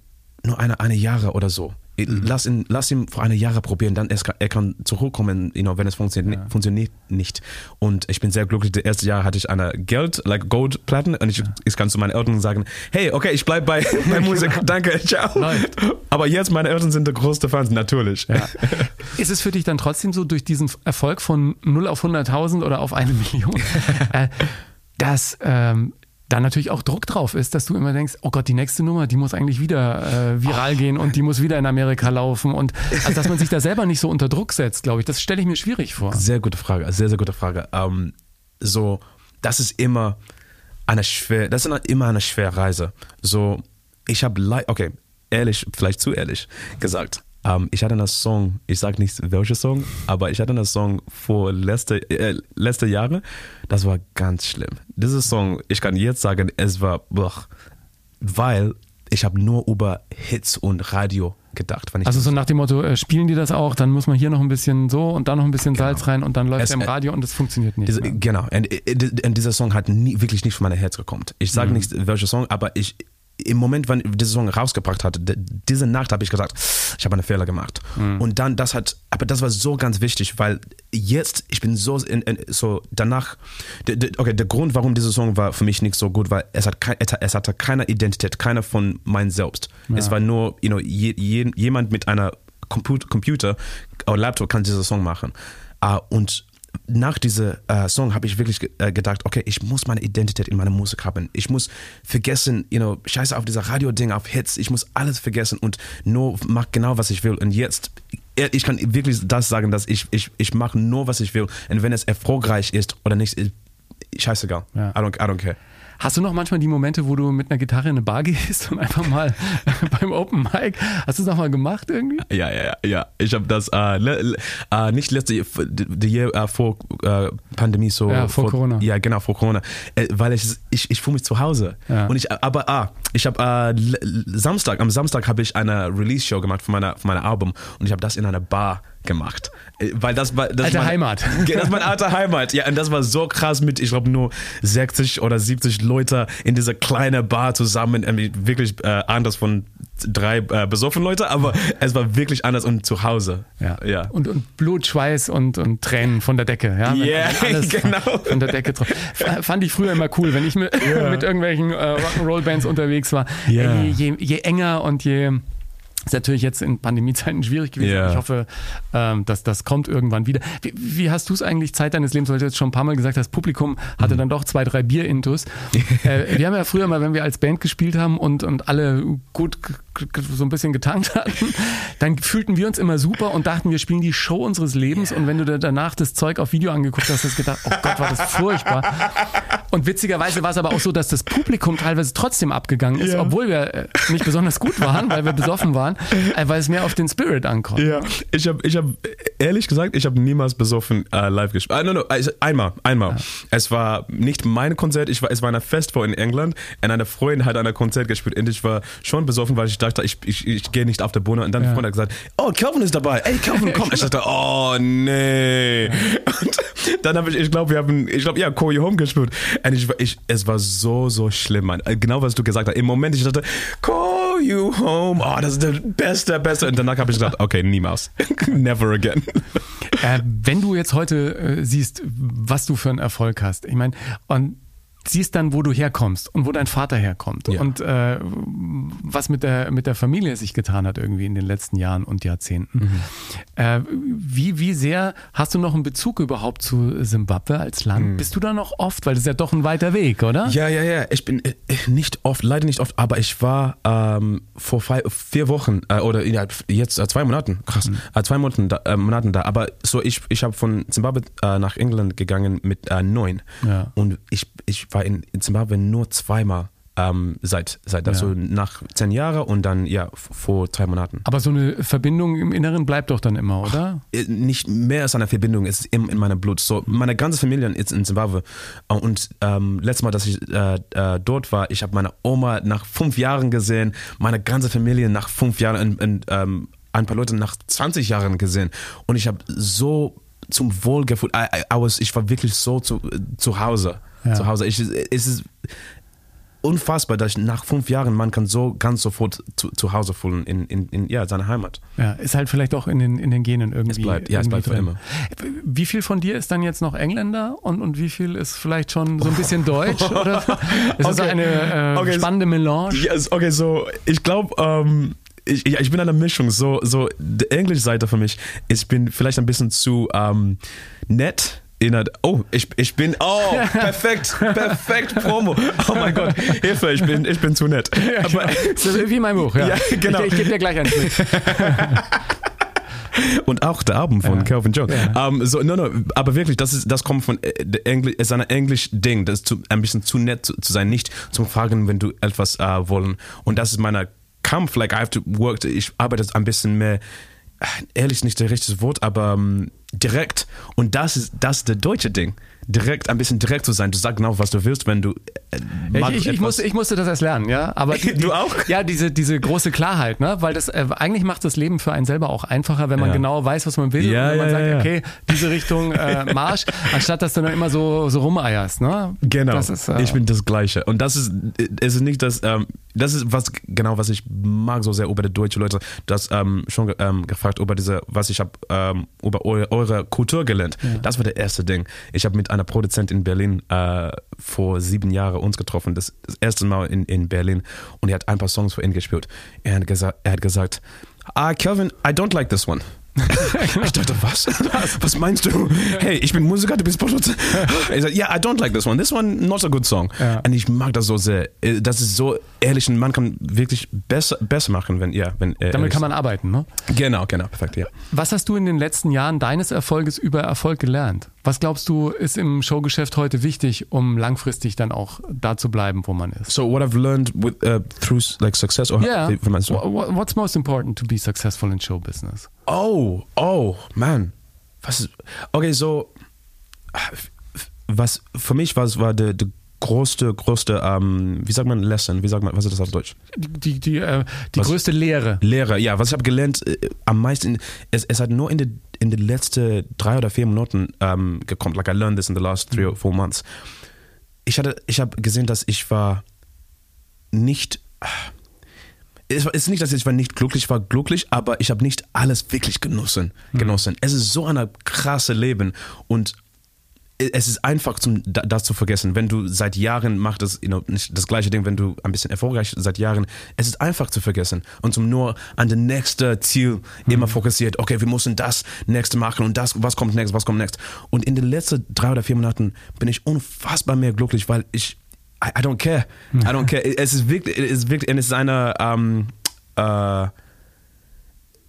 nur eine, eine Jahre oder so. Lass ihn, lass ihn vor eine Jahre probieren, dann er kann, er kann zurückkommen, you know, wenn es funktioniert, funktioniert nicht. Und ich bin sehr glücklich. Das erste Jahr hatte ich eine Geld, like Gold Platten, und ich, ich kann zu meinen Eltern sagen, hey, okay, ich bleib bei, bei Musik, danke, ciao. Läuft. Aber jetzt meine Eltern sind der größte Fans, natürlich. Ja. Ist es für dich dann trotzdem so durch diesen Erfolg von 0 auf 100.000 oder auf eine Million, äh, dass ähm, da natürlich auch Druck drauf ist, dass du immer denkst, oh Gott, die nächste Nummer, die muss eigentlich wieder äh, viral gehen und die muss wieder in Amerika laufen und also, dass man sich da selber nicht so unter Druck setzt, glaube ich, das stelle ich mir schwierig vor. Sehr gute Frage, sehr, sehr gute Frage. Ähm, so, das ist immer eine schwer, das ist immer eine schwere Reise. So, ich habe, okay, ehrlich, vielleicht zu ehrlich gesagt, ähm, ich hatte einen Song, ich sage nicht welcher Song, aber ich hatte einen Song vor letzte, äh, letzte Jahre, das war ganz schlimm. Dieser Song, ich kann jetzt sagen, es war, boah, weil ich habe nur über Hits und Radio gedacht. Wenn ich Also so nach dem Motto, äh, spielen die das auch, dann muss man hier noch ein bisschen so und da noch ein bisschen Salz rein und dann läuft Es- er im Radio und das funktioniert nicht. Diese, mehr. genau, und, und dieser Song hat nie, wirklich nicht von meinem Herz gekommen. Ich sage Mhm. nicht, welcher Song, aber ich im Moment, wenn dieser Song rausgebracht hat, diese Nacht habe ich gesagt, ich habe einen Fehler gemacht. Mhm. Und dann, das hat, aber das war so ganz wichtig, weil jetzt, ich bin so, in, in, so danach, okay, der Grund, warum dieser Song war für mich nicht so gut, war, es, hat kein, es hat- es hatte keine Identität, keiner von mein Selbst. Es war nur, you know, je, je, jemand mit einer Computer, Computer oder Laptop kann diesen Song machen. Ah, und nach diesem äh, Song habe ich wirklich äh, gedacht, okay, ich muss meine Identität in meiner Musik haben. Ich muss vergessen, you know, scheiße auf dieser Radio-Ding, auf Hits. Ich muss alles vergessen und nur mach genau, was ich will. Und jetzt, äh, ich kann wirklich das sagen, dass ich, ich, ich mache nur, was ich will. Und wenn es erfolgreich ist oder nicht, scheißegal. Ja. I, don't, I don't care. Hast du noch manchmal die Momente, wo du mit einer Gitarre in eine Bar gehst und einfach mal beim Open Mic, hast du es nochmal gemacht irgendwie? Ja, ja, ja, ja. Ich habe das äh, le, äh, nicht letzte Jahr, die Jahr äh, vor äh, Pandemie so. Ja, vor Corona. Ja, genau, vor Corona. Äh, weil ich, ich, ich fühle mich zu Hause. Ja. Und ich, aber ah, ich habe äh, Samstag, am Samstag habe ich eine Release-Show gemacht von meiner, von meiner Album und ich habe das in einer Bar gemacht. Äh, Weil das war. Das Alte war- Heimat. Ja, das meine alte Heimat. Ja, und das war so krass mit, ich glaube, nur 60 oder 70 Leute in dieser kleinen Bar zusammen. Irgendwie Wirklich äh, anders von drei äh, besoffenen Leute, aber es war wirklich anders und zu Hause. ja. Und, und Blut, Schweiß und, und Tränen von der Decke. Ja, Yeah, alles genau. Von der Decke drauf. F- Fand ich früher immer cool, wenn ich mit, mit irgendwelchen äh, Rock'n'Roll-Bands unterwegs war. Ja. Äh, Je, je, je enger und je. Ist natürlich jetzt in Pandemiezeiten schwierig gewesen. Aber Ich hoffe, ähm, dass das kommt irgendwann wieder. Wie, wie hast du es eigentlich Zeit deines Lebens, weil du jetzt schon ein paar Mal gesagt hast, Publikum hatte Mhm. dann doch zwei, drei Bier-Intus. äh, wir haben ja früher mal, wenn wir als Band gespielt haben und, und alle gut so ein bisschen getankt hatten, dann fühlten wir uns immer super und dachten, wir spielen die Show unseres Lebens. Und wenn du dir danach das Zeug auf Video angeguckt hast, hast du gedacht, oh Gott, war das furchtbar. Und witzigerweise war es aber auch so, dass das Publikum teilweise trotzdem abgegangen ist, Ja. obwohl wir äh, nicht besonders gut waren, weil wir besoffen waren. Fahren, äh, weil es mehr auf den Spirit ankommt. Ja, ich habe, ich hab, ehrlich gesagt, ich habe niemals besoffen äh, live gespielt. Ah, no, no, also einmal, einmal. Es war nicht mein Konzert, ich war, es war ein Festival in England und eine Freundin hat ein Konzert gespielt und ich war schon besoffen, weil ich dachte, ich, ich, ich gehe nicht auf der Bühne und dann Ja. ja. Freund hat gesagt, oh, Calvin ist dabei, ey, Calvin, komm. Ich dachte, oh, nee. Und dann habe ich, ich glaube, wir haben, ich glaube, ja, Call You Home gespielt und ich, ich, es war so, so schlimm, Mann. Genau, was du gesagt hast. Im Moment, ich dachte, Call You Home, oh, das ist der beste, beste. Und danach habe ich gesagt, okay, niemals. Never again. Äh, wenn du jetzt heute äh, siehst, was du für einen Erfolg hast, ich meine, und siehst dann, wo du herkommst und wo dein Vater herkommt Ja. und äh, was mit der, mit der Familie sich getan hat irgendwie in den letzten Jahren und Jahrzehnten. Mhm. Äh, wie, wie sehr hast du noch einen Bezug überhaupt zu Simbabwe als Land? Mhm. Bist du da noch oft? Weil das ist ja doch ein weiter Weg, oder? Ja, ja, ja. Ich bin äh, nicht oft, leider nicht oft, aber ich war ähm, vor vier Wochen äh, oder ja, jetzt äh, zwei Monaten, krass, äh, zwei Monaten da, Monaten da. Aber so ich, ich habe von Zimbabwe nach England gegangen mit neun Ja. und ich, ich war in, Zimbabwe nur zweimal ähm, seit seit also nach zehn Jahren und dann ja vor drei Monaten. Aber so eine Verbindung im Inneren bleibt doch dann immer, oder? Äh, nicht mehr als eine Verbindung, ist in, in meinem Blut. So, meine ganze Familie ist in Zimbabwe. Und ähm, letztes Mal, dass ich äh, äh, dort war, ich habe meine Oma nach fünf Jahren gesehen, meine ganze Familie nach fünf Jahren und, und ähm, ein paar Leute nach 20 Jahren gesehen. Und ich habe so zum Wohl gefühlt. I, I, I was, ich war wirklich so zu, zu Hause. Ja. Zu Hause. Ich, es ist unfassbar, dass nach fünf Jahren man kann so ganz sofort zu, zu Hause fühlen in, in, in ja, seiner Heimat. Ja, ist halt vielleicht auch in den, in den Genen irgendwie. Es bleibt- ja, es bleibt für drin. Wie viel von dir ist dann jetzt noch Engländer und, und wie viel ist vielleicht schon so ein bisschen Deutsch? Oder ist das Okay. eine äh, Okay. spannende Melange? Yes, okay, so, ich glaube, ähm, ich, ich bin eine Mischung. So, so die Englisch-Seite für mich, ich bin vielleicht ein bisschen zu ähm, nett. In der, oh, ich, ich bin, oh, perfekt, perfekt Promo. Oh mein Gott, Hilfe, ich bin, ich bin zu nett. Aber, So wie mein Buch, ja. Ja, genau. Ich, ich gebe dir gleich eins mit. und auch der Album von Calvin Jones. Ähm, so, no, no, aber wirklich, das, ist, das kommt von äh, der Englisch, ist ein Englisch-Ding, das ist zu, ein bisschen zu nett zu, zu sein, nicht zum Fragen, wenn du etwas äh, wollen. Und das ist mein Kampf, like I have to work, ich arbeite ein bisschen mehr, äh, ehrlich nicht das richtige Wort, aber ähm, direkt. Und das ist das ist der deutsche Ding. Direkt, ein bisschen direkt zu sein. Du sagst genau, was du willst, wenn du ich, ich, ich, musste, ich musste das erst lernen, ja. Aber die, Du auch? Ja, diese, diese große Klarheit, ne? Weil das äh, eigentlich macht das Leben für einen selber auch einfacher, wenn man Ja. genau weiß, was man will. Ja, und wenn man ja, sagt, okay, diese Richtung äh, Marsch, anstatt dass du dann immer so, so rumeierst, ne? Genau. Ist, äh, ich bin das Gleiche. Und das ist, es ist nicht das, ähm, das ist was, genau, was ich mag so sehr über die deutschen Leute. Das ähm, schon ähm, gefragt über diese, was ich habe ähm, über eure, eure Kultur gelernt. Das war der erste Ding. Ich habe mit einer Produzentin in Berlin äh, vor sieben Jahren uns getroffen. Das, das erste Mal in, in Berlin. Und er hat ein paar Songs für ihn gespielt. Er hat gesagt, er hat gesagt, ah, Calvin, I don't like this one. ich dachte, was? Was meinst du? Hey, ich bin Musiker, du bist Produzent. Er sagt, yeah, I don't like this one. This one, not a good song. Ja. Und ich mag das so sehr. Äh, Das ist so ehrlich und man kann wirklich besser, besser machen, wenn, ja, wenn äh, damit kann man arbeiten, ne? Genau, genau, perfekt, ja. Was hast du in den letzten Jahren deines Erfolges über Erfolg gelernt? Was glaubst du, ist im Showgeschäft heute wichtig, um langfristig dann auch da zu bleiben, wo man ist? So what I've learned with, uh, through like success or Yeah. What's most important to be successful in show business? Oh, oh, man. Was ist, okay, so, was für mich was war der, der größte, größte, ähm, wie sagt man, Lesson, wie sagt man, was ist das auf Deutsch? Die, die, äh, die Was? größte Lehre. Lehre, ja, was ich habe gelernt, äh, am meisten, es, es hat nur in den in den letzten drei oder vier Monaten ähm, gekommen, like I learned this in the last three or four months. Ich hatte, ich habe gesehen, dass ich war nicht, es ist nicht, dass ich war nicht glücklich, ich war glücklich, aber ich habe nicht alles wirklich genossen. genossen. Es ist so ein krasse Leben und es ist einfach, zum, da- das zu vergessen. Wenn du seit Jahren machst, das you know, nicht das gleiche Ding, wenn du ein bisschen erfolgreich seit Jahren, es ist einfach zu vergessen und zum nur an das nächste Ziel immer fokussiert. Okay, wir müssen das nächste machen und das, was kommt next, was kommt next. Und in den letzten drei oder vier Monaten bin ich unfassbar mehr glücklich, weil ich, I, I don't care. I don't care. Es ist wirklich, es ist wirklich, es ist eine, ähm, äh,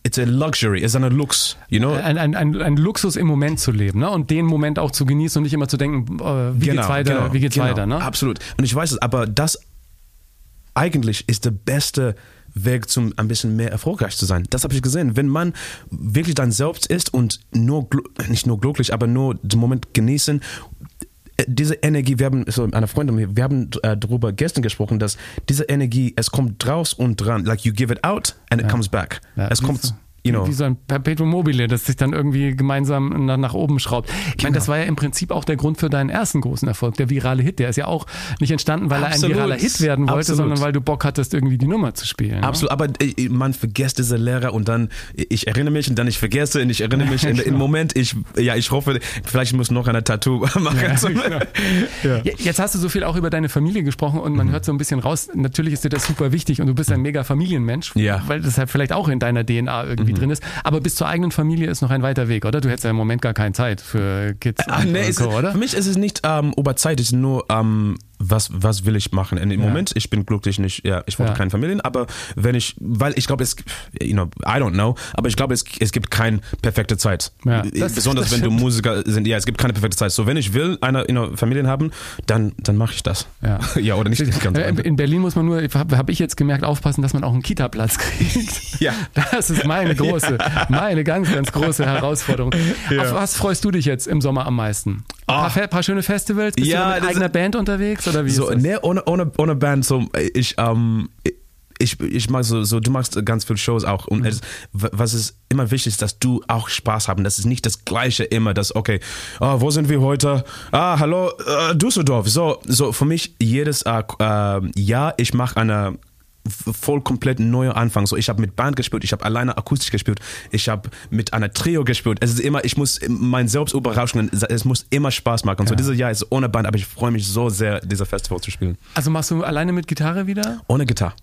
it's a luxury, es ist eine Lux, you know? Ein, ein, ein, ein Luxus im Moment zu leben ne? und den Moment auch zu genießen und nicht immer zu denken, äh, wie geht's weiter, wie geht's genau, weiter. Ne? Absolut. Und ich weiß es, aber das eigentlich ist der beste Weg zum ein bisschen mehr erfolgreich zu sein. Das habe ich gesehen. Wenn man wirklich dann selbst ist und nur nicht nur glücklich, aber nur den Moment genießen, diese Energie, wir haben, so eine Freundin, wir haben äh, darüber gestern gesprochen, dass diese Energie, es kommt draus und dran, like you give it out and it comes back. Ja, es kommt, know. Wie so ein Perpetuum mobile, das sich dann irgendwie gemeinsam nach, nach oben schraubt. Ich meine, das war ja im Prinzip auch der Grund für deinen ersten großen Erfolg, der virale Hit. Der ist ja auch nicht entstanden, weil Absolut. er ein viraler Hit werden wollte, Absolut. sondern weil du Bock hattest, irgendwie die Nummer zu spielen. ne? Absolut, aber äh, man vergisst diese Lehrer und dann ich erinnere mich und dann ich vergesse und ich erinnere mich in, im Moment ich ja ich hoffe vielleicht muss noch eine Tattoo machen. zum- Ja, Jetzt hast du so viel auch über deine Familie gesprochen und Mhm. man hört so ein bisschen raus, natürlich ist dir das super wichtig und du bist ein mega Familienmensch, Ja. Mhm. weil das halt vielleicht auch in deiner DNA irgendwie drin ist. Aber bis zur eigenen Familie ist noch ein weiter Weg, oder? Du hättest ja im Moment gar keine Zeit für Kids und, nee, es, so, oder? Für mich ist es nicht ähm, über Zeit, es ist nur ähm, was was will ich machen. Und Im Ja. Moment ich bin glücklich nicht, ja ich wollte Ja. keine Familien, aber wenn ich weil ich glaube es you know I don't know, aber ich glaube es es gibt keine perfekte Zeit. Ja, Äh, das- Besonders das wenn du. Musiker sind, ja es gibt keine perfekte Zeit. So wenn ich will eine you know, Familien haben, dann dann mache ich das. Ja. ja oder nicht ganz Äh, In Berlin muss man nur, habe hab ich jetzt gemerkt, aufpassen, dass man auch einen Kita-Platz kriegt. Ja. Das ist meine große, meine ganz, ganz große Herausforderung. Auf was freust du dich jetzt im Sommer am meisten? Ein paar, Ah. Fe- paar schöne Festivals? Bist Ja, du mit eigener Band unterwegs oder wie so, nee, ohne, ohne, ohne Band, so, ich, ähm, ich, ich mag so, so, du machst ganz viele Shows auch und es, was ist immer wichtig ist, dass du auch Spaß haben. Das ist nicht das Gleiche immer, das, okay, ah, wo sind wir heute? Ah, hallo, äh, Düsseldorf. So, so, für mich jedes äh, äh, Jahr, ich mache eine voll komplett neuer Anfang. So, ich habe mit Band gespielt, ich habe alleine akustisch gespielt, ich habe mit einer Trio gespielt. Es ist immer, ich muss mein Selbst überraschen. Es muss immer Spaß machen. Und so dieses Jahr ist ohne Band, aber ich freue mich so sehr, dieser Festival zu spielen. Also machst du alleine mit Gitarre wieder? Ohne Gitarre.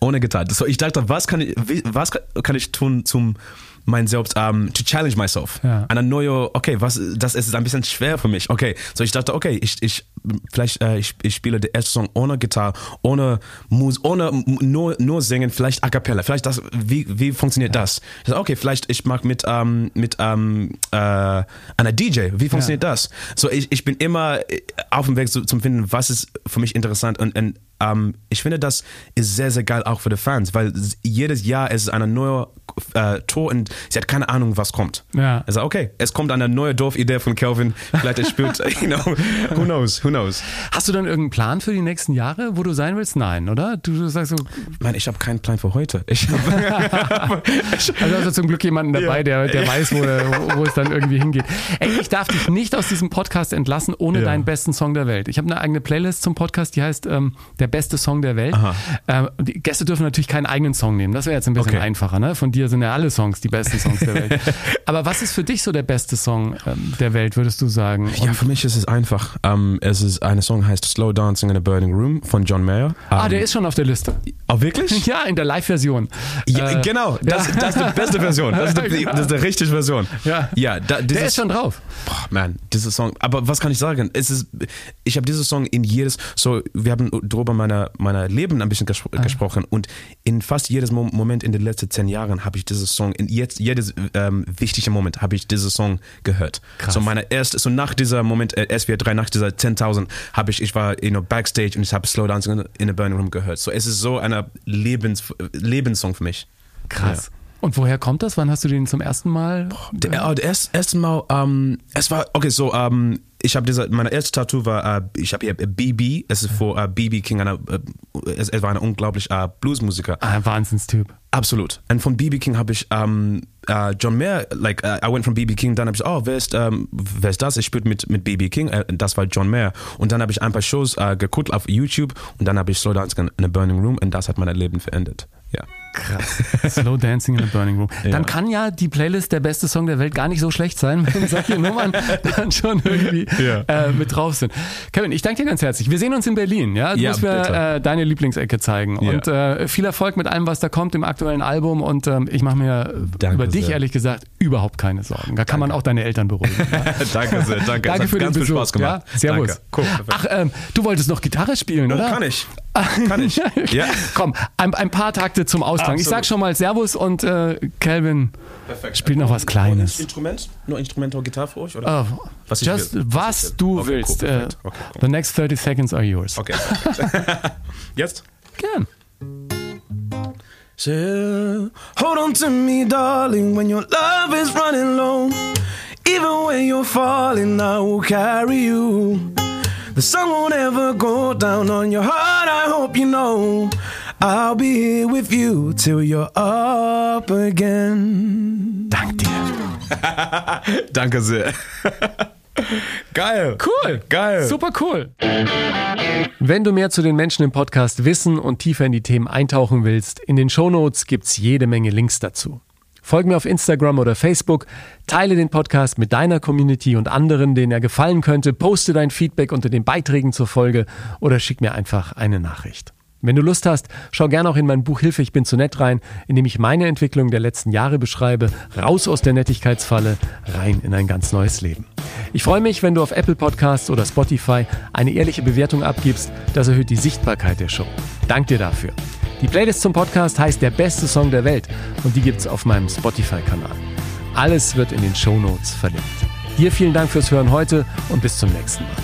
Ohne Gitarre. So, ich dachte, was kann ich, was kann, kann ich tun, zum mein Selbst, um, to challenge myself. Ja. Eine neue, okay, was, das ist ein bisschen schwer für mich. Okay, so ich dachte, okay, ich, ich, vielleicht, äh, ich, ich spiele den ersten Song ohne Gitarre, ohne Mus, ohne nur, nur singen, vielleicht a cappella, vielleicht das, wie, wie funktioniert das? Ich dachte, okay, vielleicht ich mag mit, ähm, mit, ähm, äh, einer DJ, wie funktioniert das? So, ich, ich bin immer äh, auf dem Weg zu, zum Finden, was ist für mich interessant und, und ähm, ich finde, das ist sehr, sehr geil auch für die Fans, weil jedes Jahr ist eine neue äh, Tour und sie hat keine Ahnung, was kommt. Ja. Also okay, es kommt eine neue Dorfidee von Calvin, vielleicht er spielt, you know, who knows, who knows. Hast du dann irgendeinen Plan für die nächsten Jahre, wo du sein willst? Nein, oder? Du, du sagst so, Mann, ich habe keinen Plan für heute. Ich hab, also hast du zum Glück jemanden dabei, Ja. der, der weiß, wo, der, wo es dann irgendwie hingeht. Ey, ich darf dich nicht aus diesem Podcast entlassen ohne Ja. deinen besten Song der Welt. Ich habe eine eigene Playlist zum Podcast, die heißt ähm, Der beste Song der Welt. Ähm, die Gäste dürfen natürlich keinen eigenen Song nehmen. Das wäre jetzt ein bisschen Okay. einfacher. Ne? Von dir sind ja alle Songs die besten Songs der Welt. Aber was ist für dich so der beste Song ähm, der Welt, würdest du sagen? ja, für mich ist es einfach. Ähm, es ist eine Song heißt Slow Dancing in a Burning Room von John Mayer. ah, Ähm, der ist schon auf der Liste. Oh, wirklich? Ja, in der Live-Version. Ja, Äh, genau, das, ja. das ist die beste Version. Das ist die, das ist die richtige Version. Ja. ja da, Der dieses- ist schon drauf. Boah, man, dieser Song. Aber was kann ich sagen? Es ist, ich habe diesen Song in jedes, so, wir haben darüber meiner, meiner Leben ein bisschen ges Ah. gesprochen und in fast jedes Mo Moment in den letzten zehn Jahren habe ich diesen Song, in jetzt, jedes ähm, wichtige Moment habe ich diesen Song gehört. Krass. So meine erste, so nach dieser Moment, äh, SWR3, nach dieser 10.000, habe ich, ich war you know, backstage und ich habe Slow Dancing in a Burning Room gehört. So, es ist so ein Lebens, Lebenssong für mich. Krass. Und woher kommt das? Wann hast du den zum ersten Mal? Der, äh, der erste, erste Mal, ähm, es war, okay, so, ähm, ich habe diese, meine erste Tattoo war, äh, ich habe hier äh, BB, es ist vor äh, BB King, einer, äh, es, es war ein unglaublich äh, Bluesmusiker. Ah, Wahnsinnstyp. Absolut. Und von BB King habe ich ähm, äh, John Mayer, like, uh, I went from BB King, dann habe ich, oh, wer ist, ähm, wer ist das? Ich spiele mit, mit BB King, äh, das war John Mayer. Und dann habe ich ein paar Shows äh, geguckt auf YouTube und dann habe ich Slow Dancing in a Burning Room und das hat mein Leben verändert. Ja. Krass. Slow Dancing in a Burning Room. Dann Ja. kann ja die Playlist der beste Song der Welt gar nicht so schlecht sein, wenn solche Nummern dann schon irgendwie Ja. äh, mit drauf sind. Kevin, ich danke dir ganz herzlich. Wir sehen uns in Berlin. Ja, du Ja, musst mir äh, deine Lieblingsecke zeigen. Und äh, viel Erfolg mit allem, was da kommt im aktuellen Album. Und ähm, ich mache mir Danke über dich sehr. ehrlich gesagt überhaupt keine Sorgen. Da kann man auch deine Eltern beruhigen. Danke sehr, danke. Danke für den ganz viel Besuch. Spaß gemacht. Servus. Danke. Cool. Ach, ähm, du wolltest noch Gitarre spielen, oder? Kann ich. Kann ich. Ja. Komm, ein, ein paar Takte zum Ausklang. Ich sag schon mal Servus und äh, Calvin spielt noch was Kleines. Instrument? Nur Instrumental Gitarre für euch? Oder? Oh, Was ich just will. was will. du Okay, willst. cool, Äh, perfekt. Okay, cool. The next 30 seconds are yours. Okay. Jetzt? Gern. Say, hold on to me, darling, when your love is running low. Even when you're falling, I will carry you. The sun won't ever go down on your heart, I hope you know. I'll be here with you till you're up again. Dank dir. Danke sehr. Geil. Cool. Geil. Super cool. Wenn du mehr zu den Menschen im Podcast wissen und tiefer in die Themen eintauchen willst, in den Shownotes gibt's jede Menge Links dazu. Folge mir auf Instagram oder Facebook, teile den Podcast mit deiner Community und anderen, denen er gefallen könnte, poste dein Feedback unter den Beiträgen zur Folge oder schick mir einfach eine Nachricht. Wenn du Lust hast, schau gerne auch in mein Buch Hilfe, ich bin zu nett rein, in dem ich meine Entwicklung der letzten Jahre beschreibe, raus aus der Nettigkeitsfalle, rein in ein ganz neues Leben. Ich freue mich, wenn du auf Apple Podcasts oder Spotify eine ehrliche Bewertung abgibst, das erhöht die Sichtbarkeit der Show. Dank dir dafür. Die Playlist zum Podcast heißt Der beste Song der Welt und die gibt's auf meinem Spotify-Kanal. Alles wird in den Show Notes verlinkt. Dir vielen Dank fürs Hören heute und bis zum nächsten Mal.